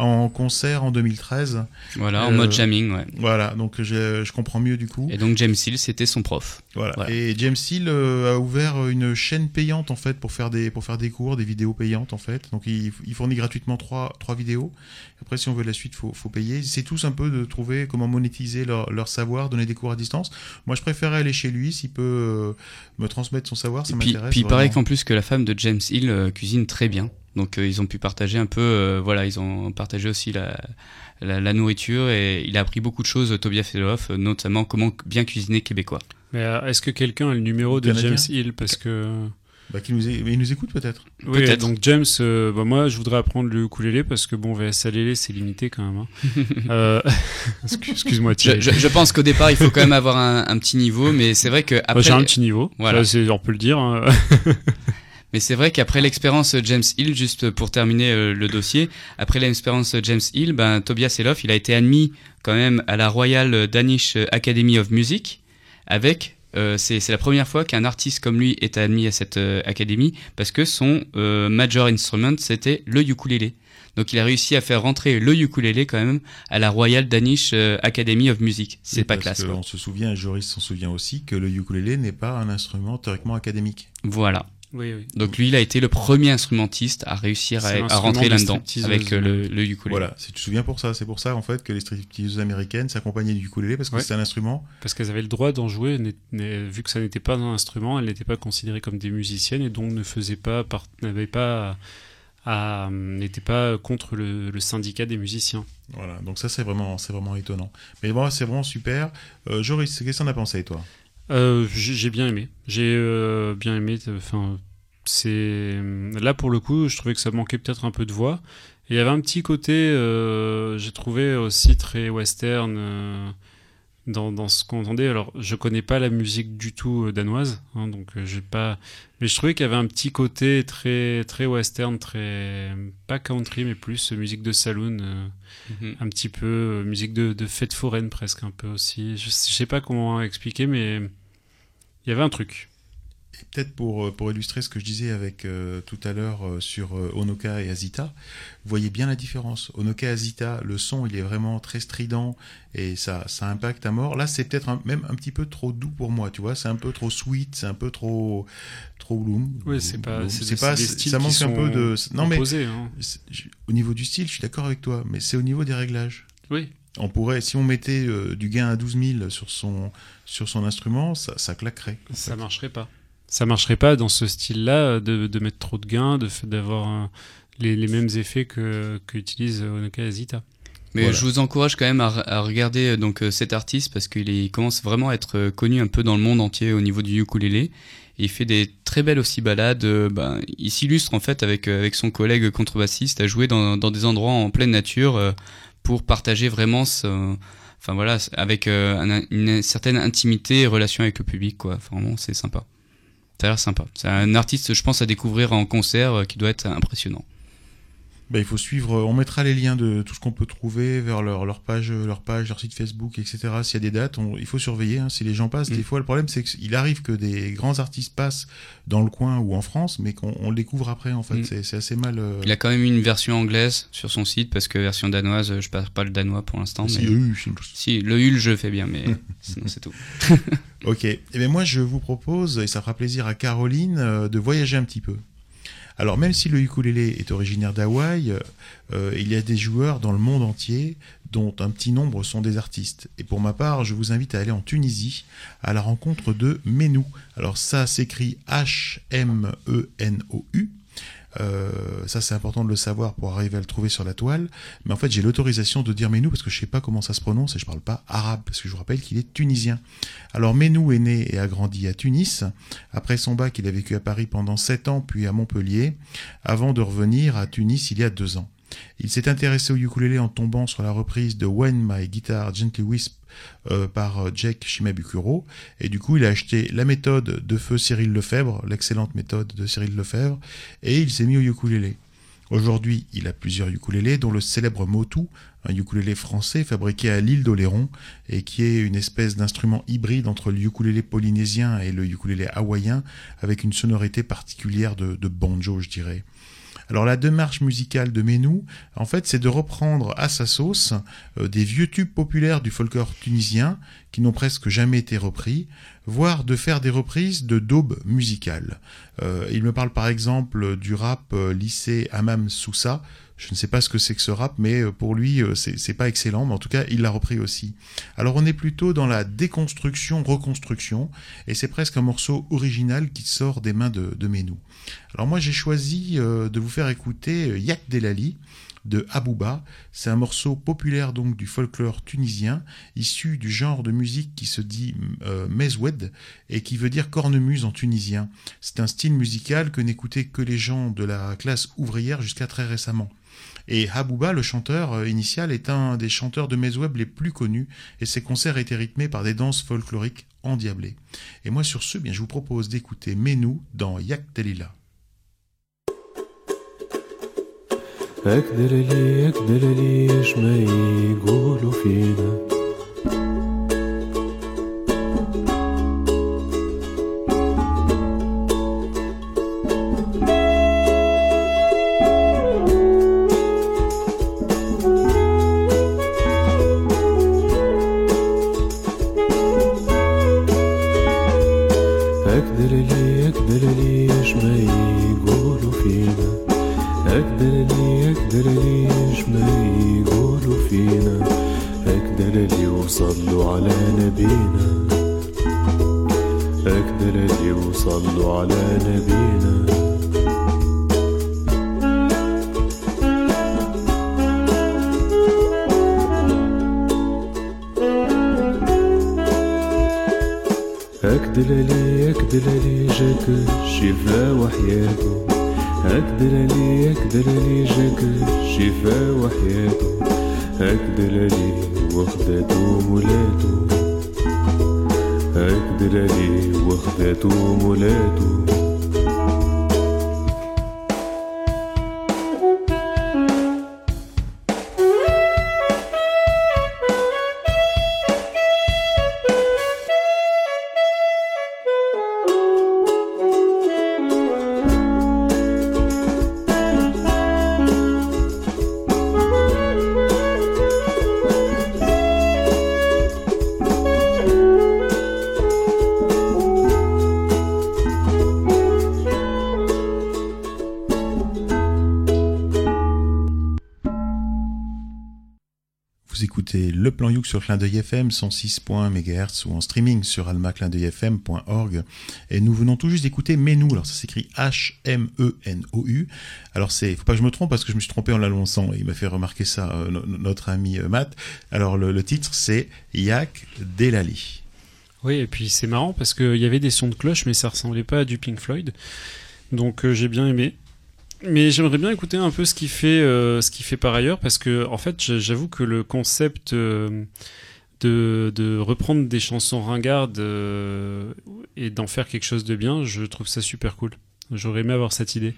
Speaker 1: en concert en 2013.
Speaker 4: Voilà, en
Speaker 1: Euh,
Speaker 4: mode jamming, ouais.
Speaker 1: Voilà, donc je, je comprends mieux du coup.
Speaker 4: Et donc James Hill, c'était son prof.
Speaker 1: Voilà.
Speaker 4: Voilà.
Speaker 1: Et James Hill euh, a ouvert une chaîne payante en fait pour faire des pour faire des cours, des vidéos payantes en fait. Donc il, il fournit gratuitement trois trois vidéos. Après si on veut la suite, faut faut payer. C'est tous un peu de trouver comment monétiser leur, leur savoir, donner des cours à distance. Moi je préférais aller chez lui s'il peut euh, me transmettre son savoir, ça
Speaker 4: puis, puis il paraît qu'en plus que la femme de James Hill euh, cuisine très bien. Donc euh, ils ont pu partager un peu, euh, voilà, ils ont partagé aussi la, la, la nourriture et il a appris beaucoup de choses, Tobias Fedoff, notamment comment bien cuisiner québécois.
Speaker 3: Mais euh, est-ce que quelqu'un a le numéro de
Speaker 1: Canadien
Speaker 3: James Hill? Parce que.
Speaker 1: Bah, qui nous é- il nous écoute peut-être.
Speaker 3: Oui,
Speaker 4: Peut-être.
Speaker 3: donc James, euh, bah moi je voudrais apprendre le ukulélé parce que bon, VSLL c'est limité quand même. Hein. [LAUGHS] euh, [LAUGHS] excuse- Excuse-moi,
Speaker 4: Je,
Speaker 3: Thierry.
Speaker 4: je, je pense qu'au départ il faut quand même avoir un, un petit niveau, mais c'est vrai que
Speaker 3: Moi,
Speaker 4: après,
Speaker 3: J'ai un petit niveau,
Speaker 4: Voilà.
Speaker 3: c'est, on peut le dire. hein. [LAUGHS]
Speaker 4: mais c'est vrai qu'après l'expérience James Hill, juste pour terminer euh, le dossier, après l'expérience James Hill, ben Tobias Elof, il a été admis quand même à la Royal Danish Academy of Music avec euh, c'est la première fois qu'un artiste comme lui est admis à cette euh, académie parce que son euh, major instrument c'était le ukulélé. Donc il a réussi à faire rentrer le ukulélé quand même à la Royal Danish Academy of Music. C'est pas classe. quoi.
Speaker 1: On se souvient, Joris s'en souvient aussi, que le ukulélé n'est pas un instrument théoriquement académique.
Speaker 4: Voilà.
Speaker 3: Oui, oui.
Speaker 4: Donc lui il a été le premier instrumentiste à réussir à, rentrer là-dedans avec euh, le, le ukulélé.
Speaker 1: Voilà, si tu te souviens pour ça, c'est pour ça en fait que les stripteaseuses américaines s'accompagnaient du ukulélé parce que
Speaker 3: Ouais.
Speaker 1: c'est un instrument.
Speaker 3: Parce qu'elles avaient le droit d'en jouer, vu que ça n'était pas un instrument, elles n'étaient pas considérées comme des musiciennes et donc ne faisaient pas, n'avaient pas, n'étaient pas contre le, le syndicat des musiciens.
Speaker 1: Voilà, donc ça c'est vraiment, c'est vraiment étonnant. Mais bon, c'est vraiment super. Euh, Joris, qu'est-ce que t'en as pensé toi?
Speaker 3: Euh, j'ai bien aimé. J'ai euh, bien aimé. Enfin, c'est là pour le coup, je trouvais que ça manquait peut-être un peu de voix. Et il y avait un petit côté, euh, j'ai trouvé aussi très western dans, dans ce qu'on entendait. Alors, je connais pas la musique du tout danoise, hein, donc j'ai pas. Mais je trouvais qu'il y avait un petit côté très très western, très pas country, mais plus musique de saloon. euh,
Speaker 4: Mhm.
Speaker 3: un petit peu musique de, de fête foraine presque un peu aussi. Je, je sais pas comment expliquer, mais il y avait un truc.
Speaker 1: Et peut-être pour, euh, pour illustrer ce que je disais avec euh, tout à l'heure euh, sur euh, Onoka et Azita, vous voyez bien la différence. Onoka et Azita, le son il est vraiment très strident et ça, ça impacte à mort. Là c'est peut-être même un petit peu trop doux pour moi, tu vois. C'est un peu trop sweet, c'est un peu trop trop bloom.
Speaker 3: Ouais, c'est pas, c'est
Speaker 1: pas,
Speaker 3: c'est des
Speaker 1: ça manque un peu de. Non mais
Speaker 3: hein.
Speaker 1: au niveau du style, je suis d'accord avec toi, mais c'est au niveau des réglages.
Speaker 3: Oui.
Speaker 1: On pourrait, si on mettait euh, du gain à 12 000 sur son, sur son instrument, ça, ça claquerait. en
Speaker 3: Ça
Speaker 1: fait.
Speaker 3: marcherait pas. Ça marcherait pas dans ce style-là de, de mettre trop de gains, de fait d'avoir les, les mêmes effets que qu'utilise Onoka et Zita.
Speaker 4: Mais
Speaker 1: Voilà.
Speaker 4: je vous encourage quand même à, à regarder euh, donc euh, cet artiste parce qu'il commence vraiment à être connu un peu dans le monde entier au niveau du ukulélé. Et il fait des très belles aussi balades. ben, il s'illustre en fait avec avec son collègue contrebassiste à jouer dans, dans des endroits en pleine nature euh, pour partager vraiment enfin voilà avec euh, un- une certaine intimité et relation avec le public quoi. Vraiment c'est sympa. Ça a sympa. C'est un artiste je pense à découvrir en concert euh, qui doit être impressionnant.
Speaker 1: Bah, il faut suivre, on mettra les liens de tout ce qu'on peut trouver vers leur, leur page, leur page, leur site Facebook, etc. S'il y a des dates, on- il faut surveiller. hein, si les gens passent,
Speaker 4: Mm.
Speaker 1: des fois, le problème, c'est qu'il arrive que des grands artistes passent dans le coin ou en France, mais qu'on on le découvre après, en fait.
Speaker 4: Mm.
Speaker 1: C'est- assez mal. euh,
Speaker 4: Il a quand même une version anglaise sur son site parce que version danoise, je parle pas le danois pour l'instant.
Speaker 1: si,
Speaker 4: mais...
Speaker 1: euh, je-
Speaker 4: Si, le hul, je le fais bien, mais [LAUGHS] sinon c'est tout.
Speaker 1: Ok. Et bien moi, je vous propose, et ça fera plaisir à Caroline, euh, de voyager un petit peu. Alors même si le ukulélé est originaire d'Hawaï, euh, il y a des joueurs dans le monde entier dont un petit nombre sont des artistes. Et pour ma part, je vous invite à aller en Tunisie à la rencontre de Menou. Alors ça s'écrit H-M-E-N-O-U. Euh, ça, c'est important de le savoir pour arriver à le trouver sur la toile. Mais en fait, j'ai l'autorisation de dire Menou parce que je sais pas comment ça se prononce et je parle pas arabe parce que je vous rappelle qu'il est tunisien. Alors Menou est né et a grandi à Tunis. Après son bac, il a vécu à Paris pendant sept ans, puis à Montpellier, avant de revenir à Tunis il y a deux ans. Il s'est intéressé au ukulélé en tombant sur la reprise de When My Guitar Gently Wisp euh, par euh, Jake Shimabukuro. Et du coup, il a acheté la méthode de feu Cyril Lefebvre, l'excellente méthode de Cyril Lefebvre, et il s'est mis au ukulélé. Aujourd'hui, il a plusieurs ukulélés, dont le célèbre Motu, un ukulélé français fabriqué à l'île d'Oléron et qui est une espèce d'instrument hybride entre le ukulélé polynésien et le ukulélé hawaïen avec une sonorité particulière de banjo, je dirais. Alors la démarche musicale de Menou, en fait, c'est de reprendre à sa sauce euh, des vieux tubes populaires du folklore tunisien qui n'ont presque jamais été repris, voire de faire des reprises de daubes musicales. Euh, il me parle par exemple du rap euh, lycée Hamam Sousa. Je ne sais pas ce que c'est que ce rap, mais euh, pour lui, euh, c'est pas excellent, mais en tout cas, il l'a repris aussi. Alors on est plutôt dans la déconstruction, reconstruction, et c'est presque un morceau original qui sort des mains de, Menou. Alors moi, j'ai choisi euh, de vous faire écouter Yak Delali de Abouba. C'est un morceau populaire donc du folklore tunisien, issu du genre de musique qui se dit euh, mezoued et qui veut dire cornemuse en tunisien. C'est un style musical que n'écoutaient que les gens de la classe ouvrière jusqu'à très récemment. Et Habouba, le chanteur euh, initial, est un des chanteurs de mezoueb les plus connus et ses concerts étaient rythmés par des danses folkloriques endiablées. Et moi sur ce, bien, je vous propose d'écouter Menou dans Yak Delila.
Speaker 9: أقدر لي أقدر ليش ما يقولوا فينا
Speaker 1: Clin d'œil FM 106.1 MHz ou en streaming sur almaclindeuilfm.org et nous venons tout juste d'écouter Menou. Alors ça s'écrit H-M-E-N-O-U. Alors c'est, faut pas que je me trompe parce que je me suis trompé en l'annonçant. Il m'a fait remarquer ça euh, no- notre ami euh, Matt. Alors le, le titre c'est Yak Delali.
Speaker 3: Oui, et puis c'est marrant parce qu'il y avait des sons de cloche, mais ça ressemblait pas à du Pink Floyd. Donc euh, j'ai bien aimé. Mais j'aimerais bien écouter un peu ce qu'il fait, euh, ce qu'il fait par ailleurs, parce que en fait, j'avoue que le concept euh, de, de reprendre des chansons ringardes euh, et d'en faire quelque chose de bien, je trouve ça super cool. J'aurais aimé avoir cette idée.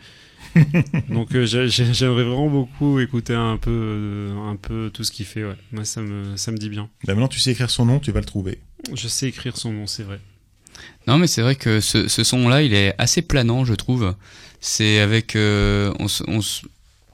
Speaker 3: [LAUGHS] Donc euh, j'ai- j'ai- j'aimerais vraiment beaucoup écouter un peu, euh, un peu tout ce qu'il fait. Ouais. Moi, ça me, ça me dit bien.
Speaker 1: Là, maintenant tu sais écrire son nom, tu vas le trouver.
Speaker 3: Je sais écrire son nom, c'est vrai.
Speaker 4: Non, mais c'est vrai que ce, son-là, il est assez planant, je trouve. C'est avec, euh, on,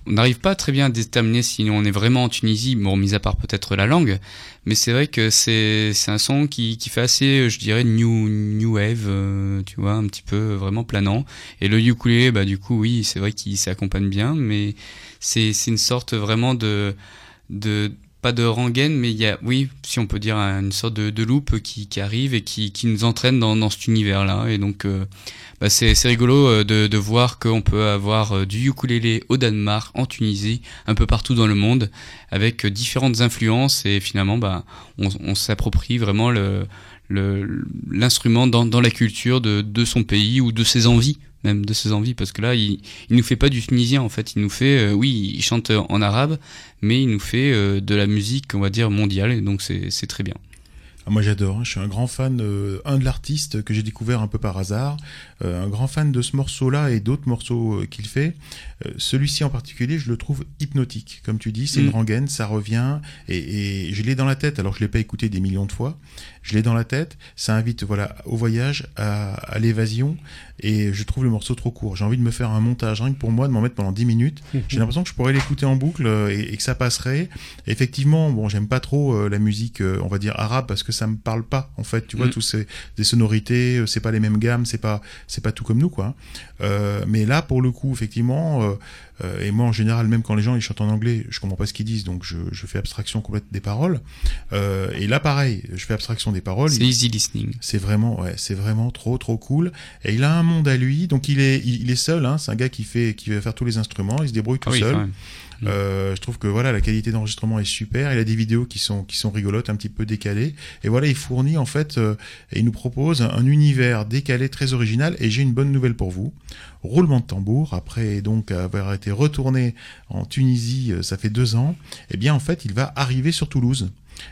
Speaker 4: n'arrive pas très bien à déterminer si on est vraiment en Tunisie, bon, mis à part peut-être la langue, mais c'est vrai que c'est un son qui, fait assez, je dirais, new new wave, euh, tu vois, un petit peu vraiment planant. Et le ukulélé, bah du coup, oui, c'est vrai qu'il s'accompagne bien, mais c'est une sorte vraiment de pas de rengaine, mais il y a, oui, si on peut dire, une sorte de, de loop qui, arrive et qui, nous entraîne dans, cet univers-là. Et donc, euh, bah, c'est rigolo euh, de, voir qu'on peut avoir euh, du ukulélé au Danemark, en Tunisie, un peu partout dans le monde, avec différentes influences. Et finalement, bah, on, s'approprie vraiment l'instrument dans, la culture de son pays ou de ses envies de ses envies parce que là il, nous fait pas du tunisien en fait il nous fait euh, oui il chante en arabe mais il nous fait euh, de la musique on va dire mondiale et donc c'est très bien
Speaker 1: Ah, moi j'adore, hein. je suis un grand fan, euh, un de l'artiste que j'ai découvert un peu par hasard, un grand fan de ce morceau-là et d'autres morceaux euh, qu'il fait. Euh, Celui-ci en particulier, je le trouve hypnotique. Comme tu dis, c'est
Speaker 4: Mm.
Speaker 1: une rengaine, ça revient et, et je l'ai dans la tête. Alors je l'ai pas écouté des millions de fois, je l'ai dans la tête. Ça invite voilà au voyage, à, à l'évasion et je trouve le morceau trop court. J'ai envie de me faire un montage rien que pour moi, de m'en mettre pendant 10 minutes. J'ai l'impression que je pourrais l'écouter en boucle euh, et, et que ça passerait. Effectivement, bon, j'aime pas trop euh, la musique, euh, on va dire arabe, parce que ça me parle pas. En fait, tu vois,
Speaker 4: Mm.
Speaker 1: tous ces des sonorités, euh, c'est pas les mêmes gammes, c'est pas c'est pas tout comme nous, quoi. Euh, mais là, pour le coup, effectivement, euh, euh, et moi en général, même quand les gens ils chantent en anglais, je comprends pas ce qu'ils disent, donc je, je fais abstraction complète des paroles. Euh, et là, pareil, je fais abstraction des paroles.
Speaker 4: c'est easy listening
Speaker 1: C'est vraiment, ouais, c'est vraiment trop, trop cool. Et il a un monde à lui, donc il est, il, il est seul. Hein, c'est un gars qui fait, qui va faire tous les instruments. Il se débrouille tout
Speaker 4: Ah oui,
Speaker 1: seul. Euh, je trouve que voilà, la qualité d'enregistrement est super. Il a des vidéos qui sont, qui sont rigolotes, un petit peu décalées. Et voilà, il fournit en fait, euh, il nous propose un, un univers décalé très original. Et j'ai une bonne nouvelle pour vous. Roulement de tambour. Après donc avoir été retourné en Tunisie, euh, ça fait deux ans. Eh bien, en fait, il va arriver sur Toulouse.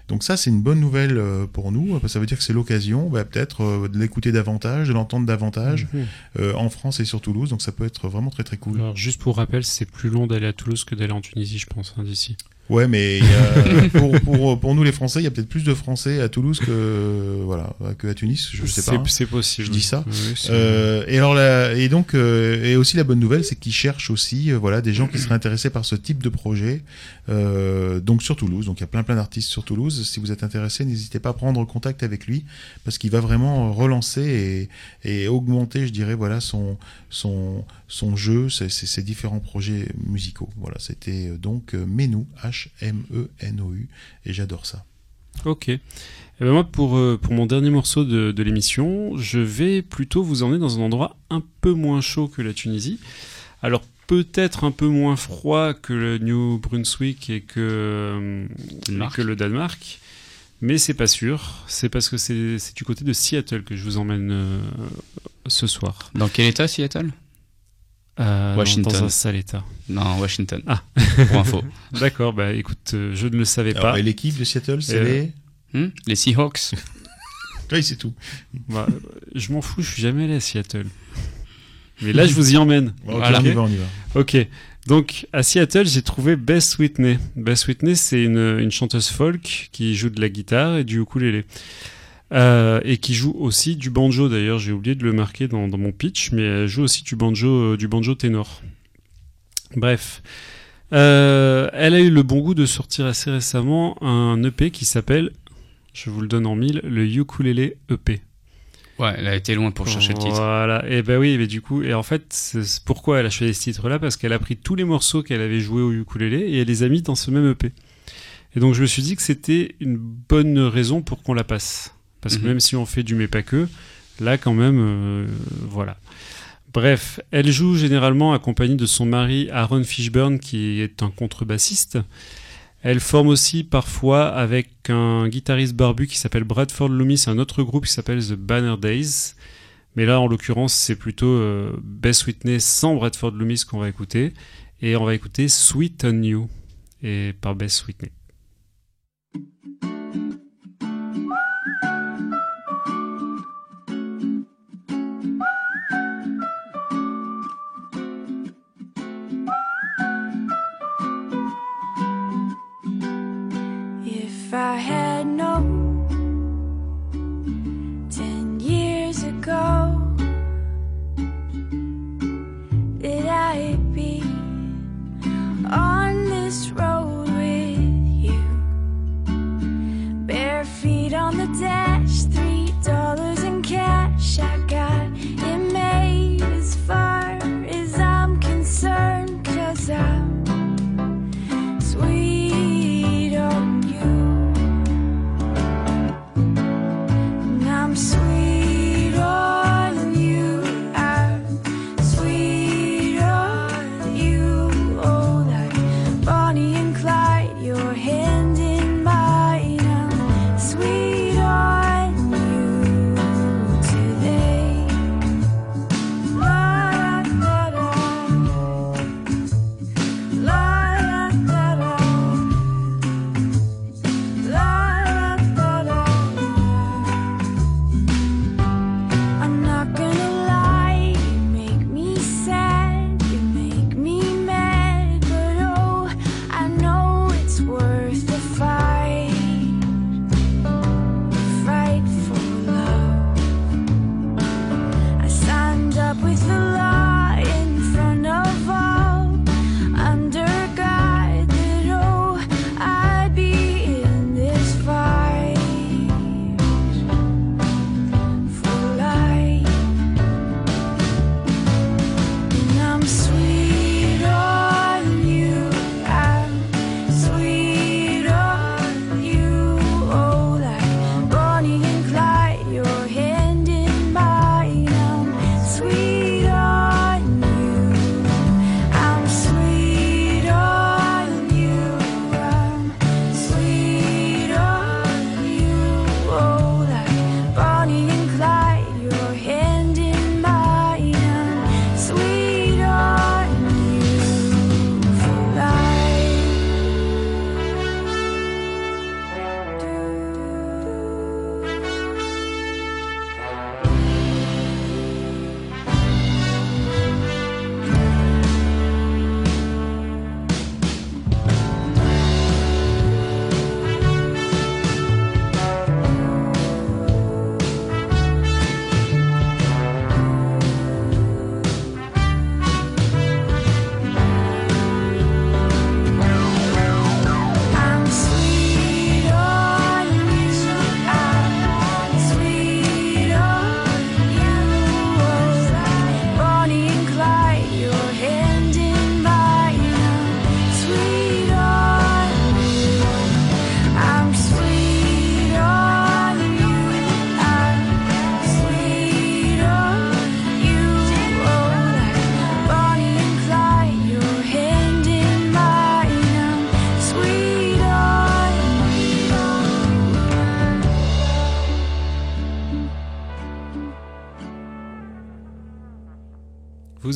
Speaker 1: Donc ça, c'est une bonne nouvelle euh, pour nous. Ça veut dire que c'est l'occasion, bah, peut-être, euh, de l'écouter davantage, de l'entendre davantage
Speaker 3: Mhm.
Speaker 1: euh, en France et sur Toulouse. Donc ça peut être vraiment très très cool.
Speaker 3: Alors, juste pour rappel, c'est plus long d'aller à Toulouse que d'aller en Tunisie, je pense, hein, d'ici.
Speaker 1: Ouais, mais [LAUGHS] pour, pour, pour nous les Français, il y a peut-être plus de Français à Toulouse que voilà que à Tunis. Je sais pas. hein.
Speaker 3: C'est possible.
Speaker 1: Je dis ça.
Speaker 3: Oui,
Speaker 1: Euh, et alors la, et donc euh, et aussi la bonne nouvelle, c'est qu'ils cherchent aussi voilà des gens qui seraient intéressés par ce type de projet. Euh, donc sur Toulouse, donc il y a plein plein d'artistes sur Toulouse. Si vous êtes intéressé, n'hésitez pas à prendre contact avec lui parce qu'il va vraiment relancer et, et augmenter, je dirais voilà son son son jeu, ses, différents projets musicaux. Voilà, c'était euh, donc euh, Menou H M E N O U et j'adore ça.
Speaker 3: Ok. Eh ben moi, pour, pour mon dernier morceau de, de l'émission, je vais plutôt vous emmener dans un endroit un peu moins chaud que la Tunisie. Alors, peut-être un peu moins froid que le New Brunswick et que, euh,
Speaker 4: Danemark.
Speaker 3: et que le Danemark. Mais c'est pas sûr. C'est parce que c'est c'est du côté de Seattle que je vous emmène euh, ce soir.
Speaker 4: dans quel état Seattle?
Speaker 3: Euh, non,
Speaker 4: Washington.
Speaker 3: Dans un sale état.
Speaker 4: non Washington
Speaker 3: Ah.
Speaker 4: pour info [LAUGHS]
Speaker 3: D'accord, bah écoute, euh, je ne le savais
Speaker 1: Alors,
Speaker 3: pas.
Speaker 1: et l'équipe de Seattle, c'est
Speaker 3: Euh,
Speaker 1: les
Speaker 4: Hmm les Seahawks [LAUGHS]
Speaker 1: oui, c'est tout.
Speaker 3: Bah, euh, je m'en fous, je suis jamais allé à Seattle. Mais là, je vous y emmène.
Speaker 1: Bon, on y va, on y va.
Speaker 3: Ok. Donc, à Seattle, j'ai trouvé Bess Whitney. Bess Whitney, c'est une, une chanteuse folk qui joue de la guitare et du ukulélé. Euh, et qui joue aussi du banjo d'ailleurs, j'ai oublié de le marquer dans, dans mon pitch, mais elle joue aussi du banjo, euh, du banjo ténor. Bref. Euh, elle a eu le bon goût de sortir assez récemment un EP qui s'appelle, je vous le donne en mille, le Ukulele EP.
Speaker 4: Ouais elle a été loin pour chercher le titre
Speaker 3: Voilà, et ben oui, mais du coup, et en fait, c'est pourquoi elle a choisi ce titre-là? Parce qu'elle a pris tous les morceaux qu'elle avait joués au ukulélé et elle les a mis dans ce même EP. Et donc je me suis dit que c'était une bonne raison pour qu'on la passe. Parce que
Speaker 4: Mhm.
Speaker 3: même si on fait du mais pas que, là quand même, euh, voilà. Bref, elle joue généralement accompagnée de son mari Aaron Fishburne qui est un contrebassiste. Elle forme aussi parfois avec un guitariste barbu qui s'appelle Bradford Loomis, un autre groupe qui s'appelle The Banner Days. Mais là, en l'occurrence, c'est plutôt euh, Bess Whitney sans Bradford Loomis qu'on va écouter. Et on va écouter Sweet on You et par Bess Whitney.
Speaker 7: If I had known ten years ago that I'd be on this road with you, bare feet on the dash, three dollars in cash. I got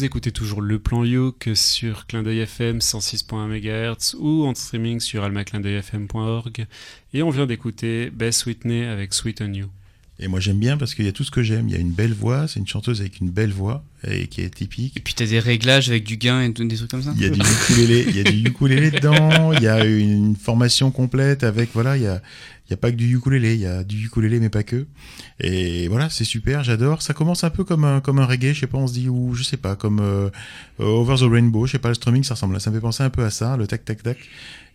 Speaker 3: Vous écoutez toujours le plan Yoke sur Clin d'œil FM 106.1 MHz ou en streaming sur almaclindeuilfm.org. Et on vient d'écouter Bess Whitney avec Sweet on You.
Speaker 1: Et moi j'aime bien parce qu'il y a tout ce que j'aime. Il y a une belle voix, c'est une chanteuse avec une belle voix et qui est typique.
Speaker 4: Et puis t'as des réglages avec du gain et des trucs comme ça?
Speaker 1: Il y a du ukulélé, il y a du ukulélé dedans, il y a une formation complète avec voilà, il y a il y a pas que du ukulélé, il y a du ukulélé mais pas que. Et voilà, c'est super, j'adore. Ça commence un peu comme un comme un reggae, je sais pas, on se dit ou je sais pas, comme euh, Over the Rainbow, je sais pas, le strumming ça ressemble, ça me fait penser un peu à ça, le tac tac tac.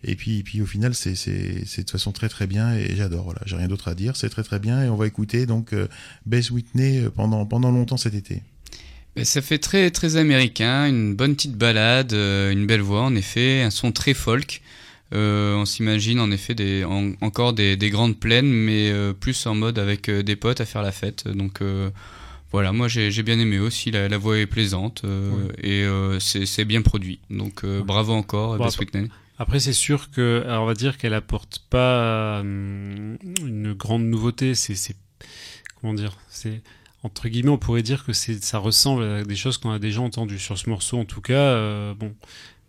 Speaker 1: Et puis puis au final c'est c'est c'est de toute façon très très bien et j'adore. Voilà, j'ai rien d'autre à dire, c'est très très bien et on va écouter donc euh, Bess Whitney euh, pendant pendant longtemps cet été.
Speaker 4: Ben, ça fait très très américain, une bonne petite balade, euh, une belle voix en effet, un son très folk. Euh, on s'imagine en effet des, en- encore des, des grandes plaines, mais euh, plus en mode avec euh, des potes à faire la fête. Donc euh, voilà, moi j'ai bien aimé aussi, la, la voix est plaisante euh, et euh, c'est bien produit. Donc euh, bravo encore,
Speaker 3: Bon,
Speaker 4: Bess Whitney.
Speaker 3: Après, c'est sûr que, alors on va dire qu'elle apporte pas hum, une grande nouveauté. C'est, c'est, comment dire, c'est entre guillemets, on pourrait dire que c'est, ça ressemble à des choses qu'on a déjà entendues sur ce morceau, en tout cas. euh, bon,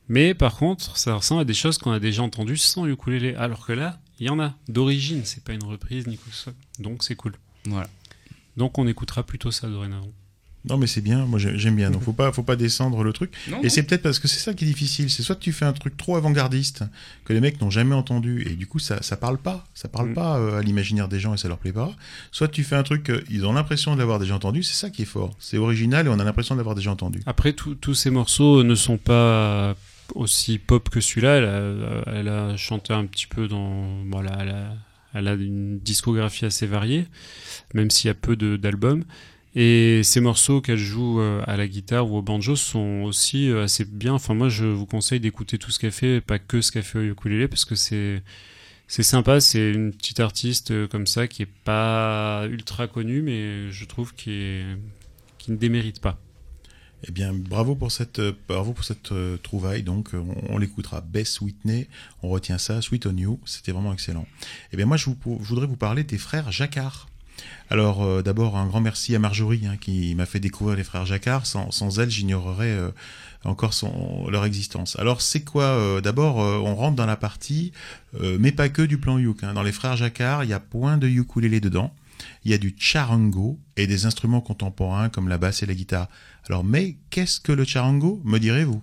Speaker 3: mais par contre, ça ressemble à des choses qu'on a déjà entendues sans ukulélé. Alors que là, il y en a d'origine. C'est pas une reprise ni quoi que ce soit. Donc c'est cool.
Speaker 4: Voilà.
Speaker 3: Donc on écoutera plutôt ça dorénavant.
Speaker 1: Non mais c'est bien, moi j'ai- j'aime bien. Donc faut pas faut pas descendre le truc.
Speaker 4: Non,
Speaker 1: Et c'est peut-être parce que c'est ça qui est difficile. C'est soit tu fais un truc trop avant-gardiste que les mecs n'ont jamais entendu et du coup ça ça parle pas, ça parle
Speaker 3: Mm.
Speaker 1: pas euh, à l'imaginaire des gens et ça leur plaît pas. Soit tu fais un truc qu'ils ont l'impression de l'avoir déjà entendu. C'est ça qui est fort. C'est original et on a l'impression de l'avoir déjà entendu.
Speaker 3: Après, tous tous ces morceaux ne sont pas aussi pop que celui-là. Elle a, elle a chanté un petit peu dans. Voilà, elle a, elle a une discographie assez variée, même s'il y a peu d'albums. Et ces morceaux qu'elle joue euh, à la guitare ou au banjo sont aussi euh, assez bien. Enfin, moi, je vous conseille d'écouter tout ce qu'elle fait, pas que ce qu'elle fait au ukulélé, parce que c'est c'est sympa. C'est une petite artiste euh, comme ça qui est pas ultra connue, mais je trouve qui ne démérite pas.
Speaker 1: Eh bien, bravo pour cette, bravo pour cette trouvaille. Donc, on, l'écoutera. Bess Whitney, on retient ça. Sweet on You, c'était vraiment excellent. Eh bien, moi, je voudrais vous parler des frères Jacquard. Alors, euh, d'abord, un grand merci à Marjorie hein, qui m'a fait découvrir les frères Jacquard. Sans, sans elle, j'ignorerais euh, encore son, leur existence. Alors, c'est quoi euh, D'abord, euh, on rentre dans la partie, euh, mais pas que du plan Youk. hein. Dans les frères Jacquard, il y a point de ukulélé dedans. Il y a du charango et des instruments contemporains comme la basse et la guitare. Alors, mais qu'est-ce que le charango, me direz-vous?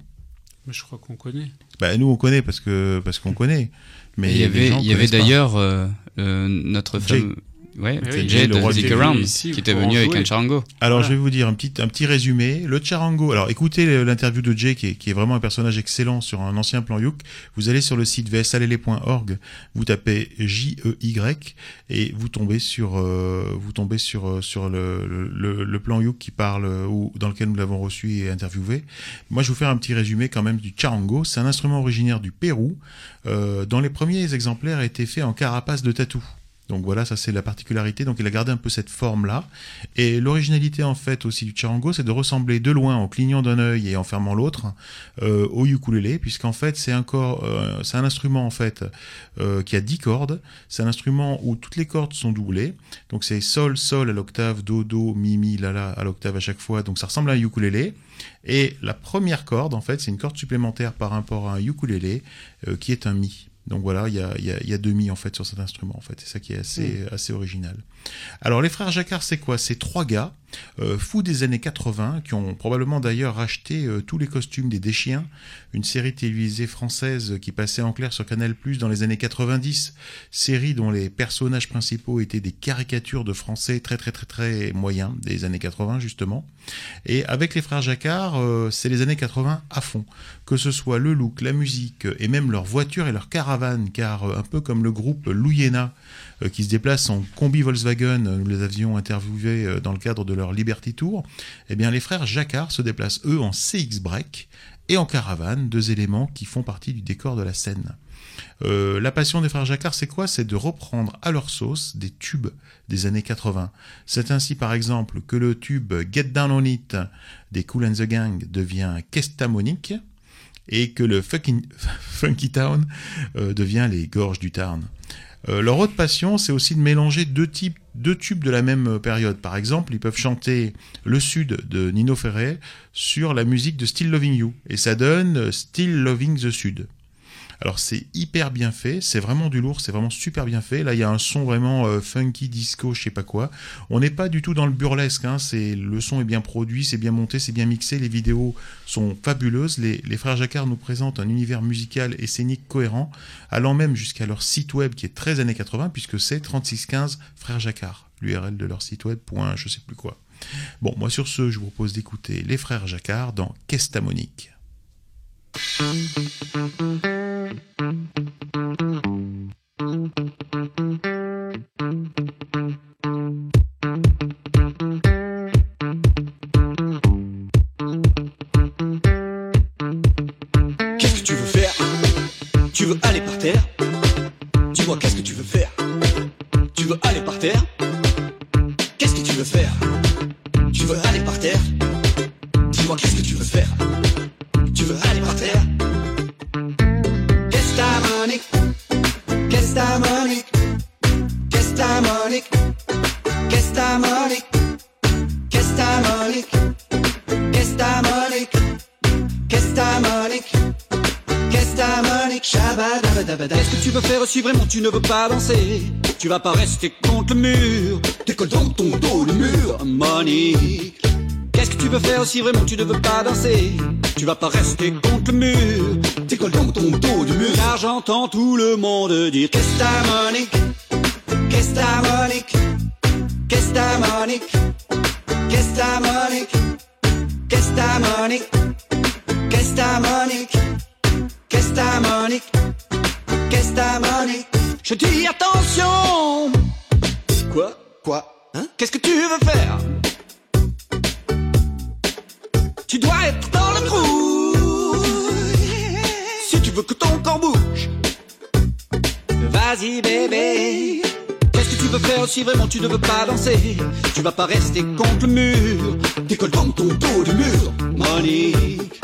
Speaker 3: Mais je crois qu'on connaît.
Speaker 1: Bah nous on connaît parce que parce qu'on connaît. Mais
Speaker 4: il y avait, il y d'ailleurs euh, euh, notre fameux. Ouais, c'est
Speaker 3: oui,
Speaker 4: Jay
Speaker 1: Jay,
Speaker 4: de
Speaker 1: le roi
Speaker 4: Stick Around
Speaker 3: ici
Speaker 4: qui était venu
Speaker 3: en
Speaker 4: avec
Speaker 3: jouer.
Speaker 4: un charango.
Speaker 1: Alors
Speaker 3: Voilà.
Speaker 1: je vais vous dire un petit un petit résumé. Le charango. Alors écoutez l'interview de Jay qui est, qui est vraiment un personnage excellent sur un ancien plan Youk. Vous allez sur le site vsalele.org, vous tapez J E Y et vous tombez sur euh, vous tombez sur euh, sur le, le, le- plan Youk qui parle euh, ou dans lequel nous l'avons reçu et interviewé. Moi je vais vous faire un petit résumé quand même du charango. C'est un instrument originaire du Pérou euh, dont les premiers exemplaires étaient faits en carapace de tatou. Donc voilà, ça c'est la particularité. Donc il a gardé un peu cette forme-là. Et l'originalité en fait aussi du charango, c'est de ressembler de loin en clignant d'un œil et en fermant l'autre euh, au ukulélé, puisqu'en fait c'est un euh, un instrument en fait euh, qui a 10 cordes. C'est un instrument où toutes les cordes sont doublées. Donc c'est sol, sol à l'octave, do, do, mi, mi, la, la à l'octave à chaque fois. Donc ça ressemble à un ukulélé. Et la première corde en fait, c'est une corde supplémentaire par rapport à un ukulélé qui est un mi. Donc voilà, il y a, y, a, y a deux mi en fait sur cet instrument en fait. C'est ça qui est assez, assez original. Alors les frères Jacquard, c'est quoi? C'est trois gars euh, fous des années 80 qui ont probablement d'ailleurs racheté euh, tous les costumes des Déchiens, une série télévisée française qui passait en clair sur Canal+ dans les années 90, série dont les personnages principaux étaient des caricatures de Français très très très très moyens des années 80 justement. Et avec les frères Jacquard, euh, c'est les années 80 à fond, que ce soit le look, la musique et même leur voiture et leur caravane, car un peu comme le groupe Louyena qui se déplace en combi Volkswagen, euh, nous les avions interviewés euh, dans le cadre de leur Liberty Tour, eh bien les frères Jacquard se déplacent eux en CX Break et en caravane, deux éléments qui font partie du décor de la scène. Euh, la passion des frères Jacquard, c'est quoi? C'est de reprendre à leur sauce des tubes des années 80. C'est ainsi, par exemple, que le tube Get Down On It des Cool and the Gang devient Kestamonique et que le Funky [LAUGHS] Town euh, devient les Gorges du Tarn. Euh, leur autre passion, c'est aussi de mélanger deux types, deux tubes de la même euh, période. Par exemple, ils peuvent chanter Le Sud de Nino Ferrer sur la musique de Still Loving You, et ça donne euh, Still Loving the Sud. Alors c'est hyper bien fait, c'est vraiment du lourd, c'est vraiment super bien fait. Là il y a un son vraiment euh, funky disco, je sais pas quoi. On n'est pas du tout dans le burlesque, hein. c'est le son est bien produit, c'est bien monté, c'est bien mixé, les vidéos sont fabuleuses. Les, frères Jacquard nous présentent un univers musical et scénique cohérent, allant même jusqu'à leur site web qui est très années 80 puisque c'est 3615 frères Jacquard, l'URL de leur site web. Point, je sais plus quoi. Bon, moi sur ce, je vous propose d'écouter les frères Jacquard dans Qu'est-ce
Speaker 10: Thank you. Danser Tu vas pas rester contre le mur. Décolle dans ton dos le mur Monique. Qu'est-ce que tu veux faire si vraiment tu ne veux pas danser? Tu vas pas rester contre le mur. Décolle dans ton dos le mur. Car j'entends tout le monde dire Qu'est-ce ta Monique? Qu'est-ce ta Monique? Qu'est-ce ta Monique? Qu'est-ce ta Monique? Qu'est-ce ta Monique? Qu'est-ce ta Monique? Qu'est-ce ta Monique? Qu'est-ce Monique? Je dis attention. Quoi? Quoi? Hein? Qu'est-ce que tu veux faire? Tu dois être dans le trou. Si tu veux que ton corps bouge. Vas-y bébé. Qu'est-ce que tu veux faire si vraiment tu ne veux pas danser? Tu vas pas rester contre le mur. Décolle dans ton dos du mur Monique.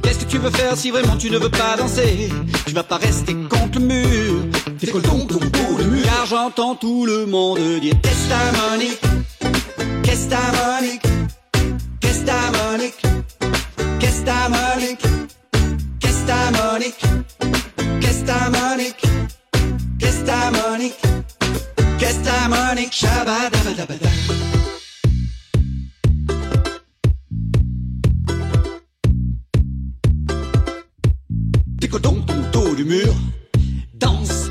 Speaker 10: Qu'est-ce que tu veux faire si vraiment tu ne veux pas danser? Tu vas pas rester contre le mur Décolle dans ton dos du mur Car j'entends tout le monde dire Qu'est-ce ta Monique Qu'est-ce ta Monique Qu'est-ce donc ton du mur? Danse,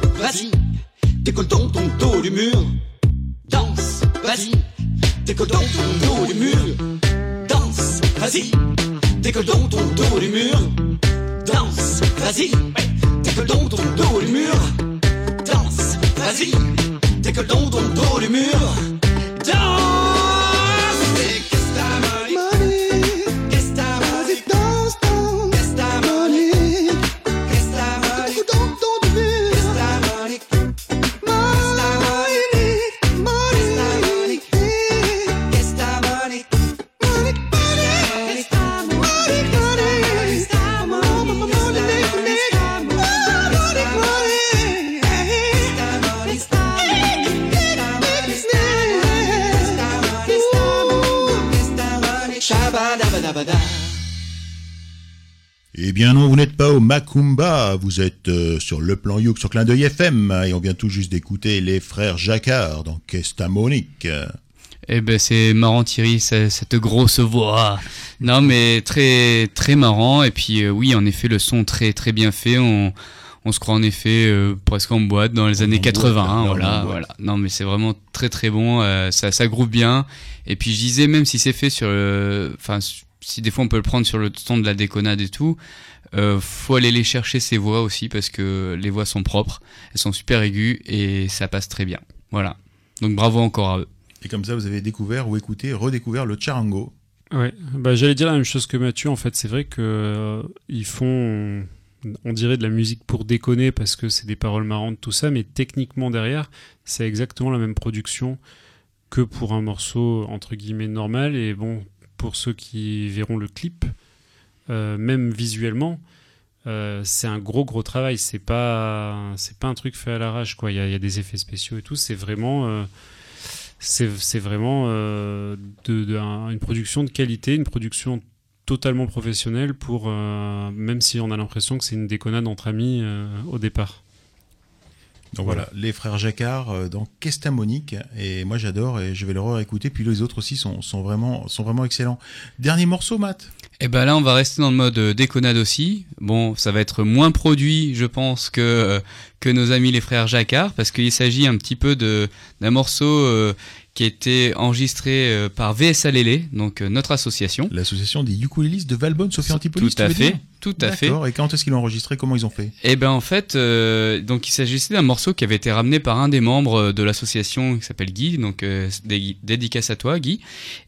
Speaker 10: Décolle donc ton dos du mur. Danse, vas-y. Décolle donc ton dos du mur. Danse, vas-y. Décolle donc ton dos du mur. Danse, vas-y. Décolle donc ton dos du mur. Danse, vas-y. Décolle donc ton dos du mur Shabadabadabada.
Speaker 1: Eh bien non, vous n'êtes pas au Macumba, vous êtes euh, sur le plan Youk sur Clin d'œil FM, et on vient tout juste d'écouter les frères Jacquard dans Qu'est-ce Monique.
Speaker 4: Eh ben c'est marrant Thierry, ce- cette grosse voix. Non mais très très marrant et puis euh, oui en effet le son très très bien fait. On on se croit en effet euh, presque en boîte dans les années
Speaker 1: boîte,
Speaker 4: 80.
Speaker 1: là,
Speaker 4: hein,
Speaker 1: là, on est
Speaker 4: voilà voilà. Non mais c'est vraiment très très bon. euh, ça ça groove bien. Et puis je disais même si c'est fait sur le, enfin si des fois on peut le prendre sur le ton de la déconnade et tout. Euh, faut aller les chercher ces voix aussi parce que les voix sont propres, elles sont super aiguës et ça passe très bien. Voilà. Donc bravo encore à eux.
Speaker 1: Et comme ça, vous avez découvert ou écouté, redécouvert le charango.
Speaker 3: Ouais, bah, j'allais dire la même chose que Mathieu. En fait, c'est vrai que euh, ils font, on dirait de la musique pour déconner parce que c'est des paroles marrantes, tout ça, mais techniquement derrière, c'est exactement la même production que pour un morceau entre guillemets normal. Et bon, pour ceux qui verront le clip, euh, même visuellement, euh, c'est un gros gros travail. C'est pas c'est pas un truc fait à l'arrache quoi. Il y a, des effets spéciaux et tout. C'est vraiment euh, c'est vraiment euh, de, de- un- une production de qualité, une production totalement professionnelle pour même si on a l'impression que c'est une déconnade entre amis au départ.
Speaker 1: Donc voilà, les frères Jacquard euh, dans Kestamonique et moi j'adore et je vais le réécouter puis les autres aussi sont, sont vraiment sont vraiment excellents. Dernier morceau Matt?
Speaker 4: Et ben là, on va rester dans le mode euh, déconnade aussi. Bon, ça va être moins produit, je pense, que euh, que nos amis les frères Jacquard, parce qu'il s'agit un petit peu de d'un morceau euh, qui a été enregistré euh, par VSA Lélé, donc euh, notre association.
Speaker 1: L'association des ukulélistes de Valbonne, Sophie Antipolis.
Speaker 4: Tout à fait, tout à fait.
Speaker 1: Et quand est-ce qu'ils l'ont enregistré? Comment ils ont fait?
Speaker 4: Et ben en fait, euh, donc il s'agissait d'un morceau qui avait été ramené par un des membres euh, de l'association qui s'appelle Guy, donc euh, dé- dédicace à toi Guy.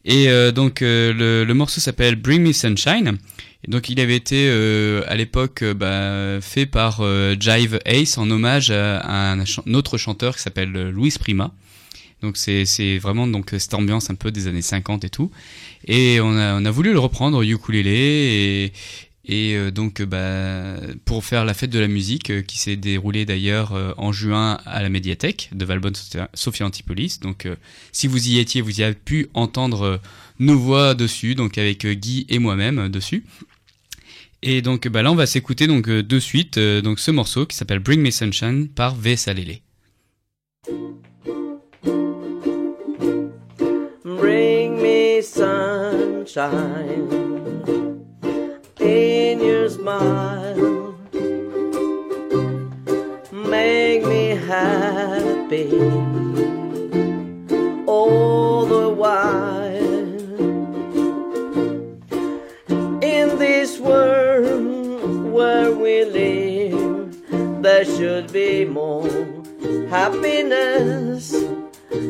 Speaker 4: Et euh, donc euh, le, le morceau s'appelle Bring Me Sunshine. Et donc il avait été euh, à l'époque bah, fait par Jive Ace en hommage à, un, autre chanteur qui s'appelle Louis Prima. Donc c'est vraiment donc cette ambiance un peu des années 50 et tout. Et on a on a voulu le reprendre ukulélé et et euh, donc bah, pour faire la fête de la musique euh, qui s'est déroulée d'ailleurs euh, en juin à la médiathèque de Valbonne Sophie Antipolis. Donc si vous y étiez, vous y avez pu entendre nos voix dessus, donc avec Guy et moi-même dessus. Et donc bah, là on va s'écouter donc de suite donc ce morceau qui s'appelle Bring Me Sunshine par V Salélé.
Speaker 11: Sunshine in your smile. Make me happy all the while. In this world where we live, there should be more happiness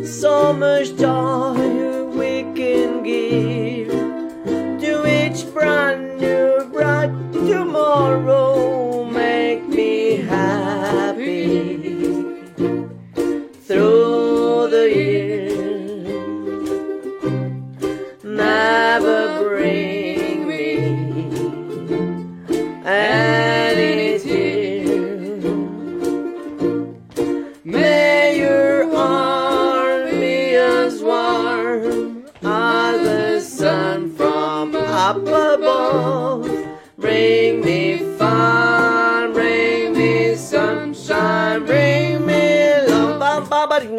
Speaker 11: so much joy we can give to each brand new bright tomorrow. Make me happy through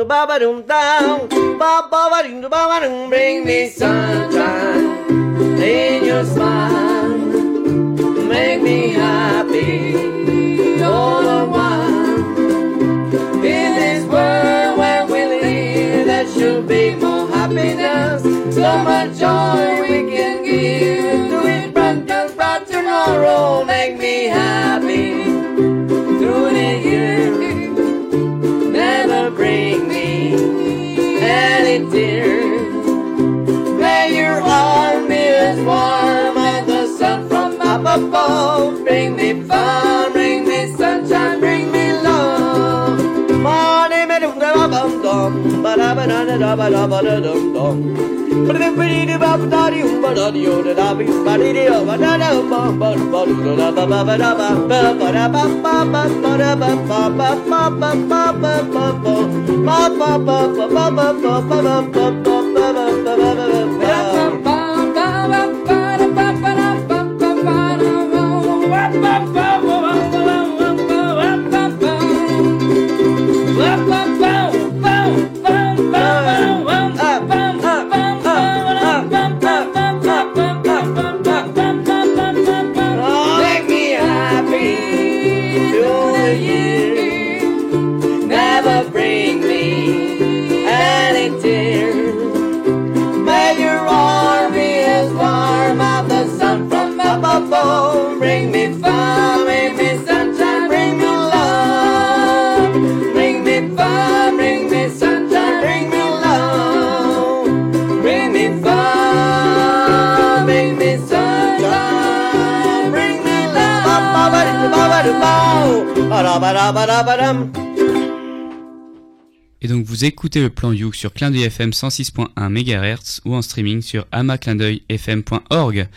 Speaker 11: ba ba ding ba ba dum down, ba ba ba dum. Bring me sunshine in your smile, make me happy all. In this world where we live, there should be more happiness. So much joy da ba da ba da dum dum. Da ba dee da ba da dee um ba da dee oh da da bi ba dee dee oh ba da da ba ba ba da da ba ba da ba ba ba da ba ba ba ba da ba ba ba ba ba ba ba ba ba ba ba ba ba ba ba ba ba ba ba
Speaker 4: Et donc vous écoutez le plan Youk sur Clin d'œil FM 106.1 MHz ou en streaming sur amaclindeuilfm.org.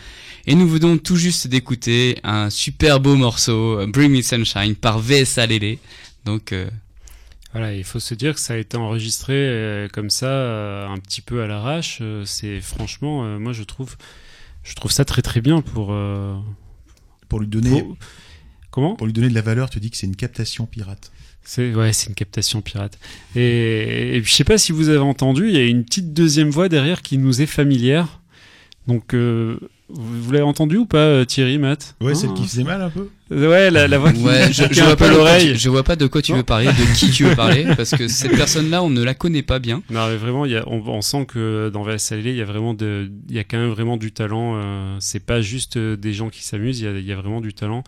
Speaker 4: Et nous venons tout juste d'écouter un super beau morceau, Bring Me Sunshine, par VSA Lélé. Donc euh,
Speaker 3: Voilà, il faut se dire que ça a été enregistré euh, comme ça, euh, un petit peu à l'arrache. Euh, c'est franchement, euh, moi je trouve, je trouve ça très très bien pour. euh,
Speaker 1: Pour lui donner,
Speaker 3: pour- Comment
Speaker 1: pour lui donner de la valeur, tu dis que c'est une captation pirate.
Speaker 3: C'est ouais, c'est une captation pirate. Et, et je sais pas si vous avez entendu, il y a une petite deuxième voix derrière qui nous est familière. Donc euh, vous, vous l'avez entendu ou pas, euh, Thierry, Matt
Speaker 1: Ouais,
Speaker 3: Hein
Speaker 1: celle qui faisait mal un peu.
Speaker 3: Ouais, la, la voix qui
Speaker 4: ouais, je, je vois
Speaker 3: peu
Speaker 4: pas
Speaker 3: l'oreille.
Speaker 4: je vois pas de quoi tu
Speaker 3: Non.
Speaker 4: veux parler, de qui tu veux parler, [LAUGHS] parce que cette personne-là, on ne la connaît pas bien.
Speaker 3: Non, mais vraiment, il y a, on, on sent que dans VSLL, il y a vraiment de, il y a quand même vraiment du talent. euh, c'est pas juste euh, des gens qui s'amusent, il y a, il y a vraiment du talent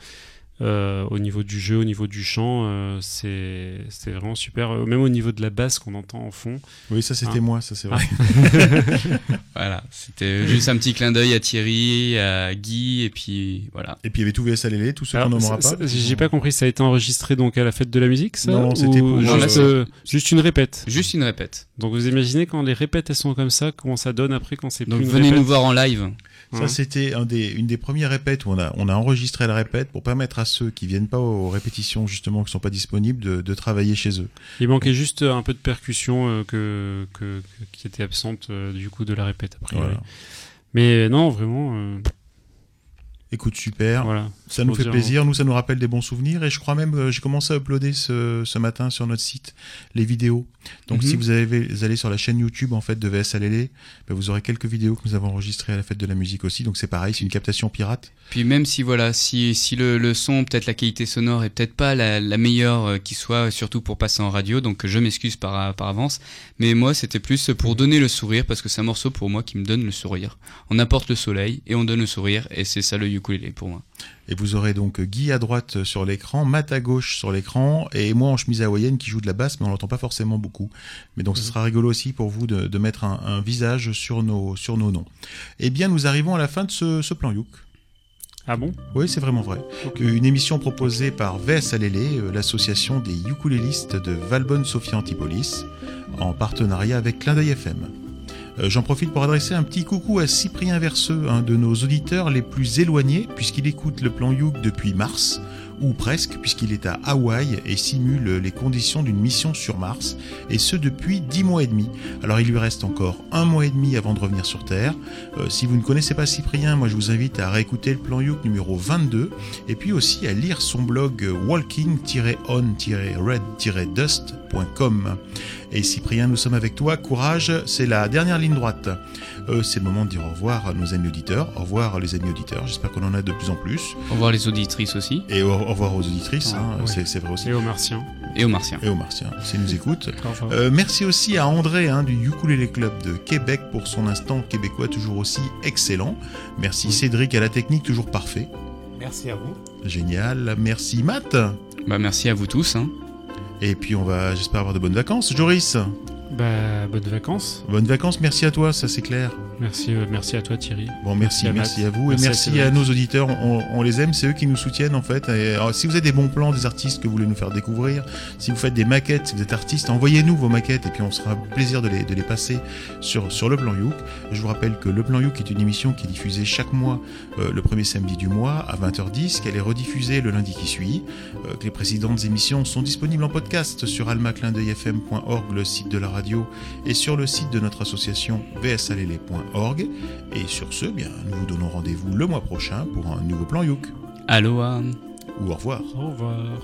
Speaker 3: euh, au niveau du jeu, au niveau du chant. euh, c'est, c'est vraiment super. Euh, Même au niveau de la basse qu'on entend en fond.
Speaker 1: Oui, ça c'était
Speaker 3: Ah.
Speaker 1: moi, ça c'est [LAUGHS] vrai.
Speaker 4: Voilà, c'était juste un petit clin d'œil à Thierry, à Guy, et puis voilà.
Speaker 1: Et puis il y avait tout VS à l'élé, tous ceux qu'on
Speaker 3: ça-
Speaker 1: pas.
Speaker 3: J'ai pas compris, ça a été enregistré donc à la fête de la musique, ça
Speaker 1: Non, c'était pour-
Speaker 4: Non, là,
Speaker 3: juste,
Speaker 4: c'est-
Speaker 3: euh, juste une répète?
Speaker 4: Juste une répète.
Speaker 3: Donc vous imaginez quand les répètes elles sont comme ça, comment ça donne après quand c'est
Speaker 4: Donc
Speaker 3: plus une
Speaker 4: venez
Speaker 3: répète?
Speaker 4: nous voir en live.
Speaker 1: Ça,
Speaker 3: Hein.
Speaker 1: c'était un des, une des premières répètes où on a, on a enregistré la répète pour permettre à ceux qui viennent pas aux répétitions, justement, qui sont pas disponibles, de, de travailler chez eux.
Speaker 3: Il manquait juste un peu de percussion euh, que, qui était absente euh, du coup de la répète après.
Speaker 1: Voilà.
Speaker 3: Mais non, vraiment, euh,
Speaker 1: Écoute, super.
Speaker 3: voilà.
Speaker 1: Ça nous fait plaisir, nous ça nous rappelle des bons souvenirs et je crois même euh, j'ai commencé à uploader ce, ce matin sur notre site les vidéos. Donc
Speaker 4: Mhm.
Speaker 1: si vous, avez, vous allez sur la chaîne YouTube en fait de VS Alélé, ben, vous aurez quelques vidéos que nous avons enregistrées à la fête de la musique aussi. Donc c'est pareil, c'est une captation pirate.
Speaker 4: Puis même si voilà, si, si le, le son, peut-être la qualité sonore est peut-être pas la, la meilleure euh, qui soit, surtout pour passer en radio, donc je m'excuse par, par avance. Mais moi, c'était plus pour donner le sourire, parce que c'est un morceau pour moi qui me donne le sourire. On apporte le soleil et on donne le sourire, et c'est ça le ukulélé pour moi.
Speaker 1: Et vous aurez donc Guy à droite sur l'écran, Matt à gauche sur l'écran, et moi en chemise hawaïenne qui joue de la basse, mais on l'entend pas forcément beaucoup. Mais donc ce sera rigolo aussi pour vous de, de mettre un, un visage sur nos, sur nos noms. Eh bien, nous arrivons à la fin de ce, ce plan Youk.
Speaker 3: Ah bon?
Speaker 1: Oui, c'est vraiment vrai. Une émission proposée par VS Alélé, euh, l'association des ukulélistes de Valbonne-Sophia Antipolis, en partenariat avec Clin d'œil FM. Euh, J'en profite pour adresser un petit coucou à Cyprien Verseux, un de nos auditeurs les plus éloignés, puisqu'il écoute le plan Youk depuis mars, ou presque, puisqu'il est à Hawaï et simule les conditions d'une mission sur Mars, et ce depuis 10 mois et demi. Alors il lui reste encore un mois et demi avant de revenir sur Terre. Euh, si vous ne connaissez pas Cyprien, moi je vous invite à réécouter le plan Youk numéro 22, et puis aussi à lire son blog walking-on-red-dust.com. Et Cyprien, nous sommes avec toi, courage, c'est la dernière ligne droite. Euh, c'est le moment de dire au revoir à nos amis auditeurs, au revoir les amis auditeurs, j'espère qu'on en a de plus en plus,
Speaker 4: Au revoir les auditrices aussi,
Speaker 1: et au, au revoir aux auditrices,
Speaker 4: Ah,
Speaker 1: hein, c'est c'est vrai aussi,
Speaker 3: Et aux martiens.
Speaker 4: et aux martiens.
Speaker 1: et aux martiens, s'ils nous écoutent. Euh, merci aussi à André hein, du Ukulele Club de Québec pour son instant québécois toujours aussi excellent. Merci Cédric à la technique toujours parfait.
Speaker 2: Merci à vous.
Speaker 1: Génial. Merci Matt.
Speaker 4: Bah merci à vous tous. Hein.
Speaker 1: Et puis on va, j'espère avoir de bonnes vacances. Joris,
Speaker 3: Bah, bonnes vacances.
Speaker 1: bonnes vacances. Merci à toi, ça c'est clair.
Speaker 3: Merci, euh, merci à toi Thierry.
Speaker 1: Bon, merci,
Speaker 3: Merci
Speaker 1: merci
Speaker 3: à
Speaker 1: vous et merci à, nos auditeurs. On, on les aime, c'est eux qui nous soutiennent en fait. Et, alors, si vous avez des bons plans, des artistes que vous voulez nous faire découvrir, si vous faites des maquettes, si vous êtes artiste, envoyez-nous vos maquettes et puis on sera plaisir de les, de les passer sur, sur le plan Youk. Je vous rappelle que le plan Youk est une émission qui est diffusée chaque mois, euh, le premier samedi du mois à 20h10, qu'elle est rediffusée le lundi qui suit, euh, que les précédentes émissions sont disponibles en podcast sur almaclindeuilfm.org, le site de la radio, et sur le site de notre association vsalélé.org. Et sur ce, bien, nous vous donnons rendez-vous le mois prochain pour un nouveau plan Youk.
Speaker 4: Aloha.
Speaker 1: Ou au revoir.
Speaker 3: Au revoir.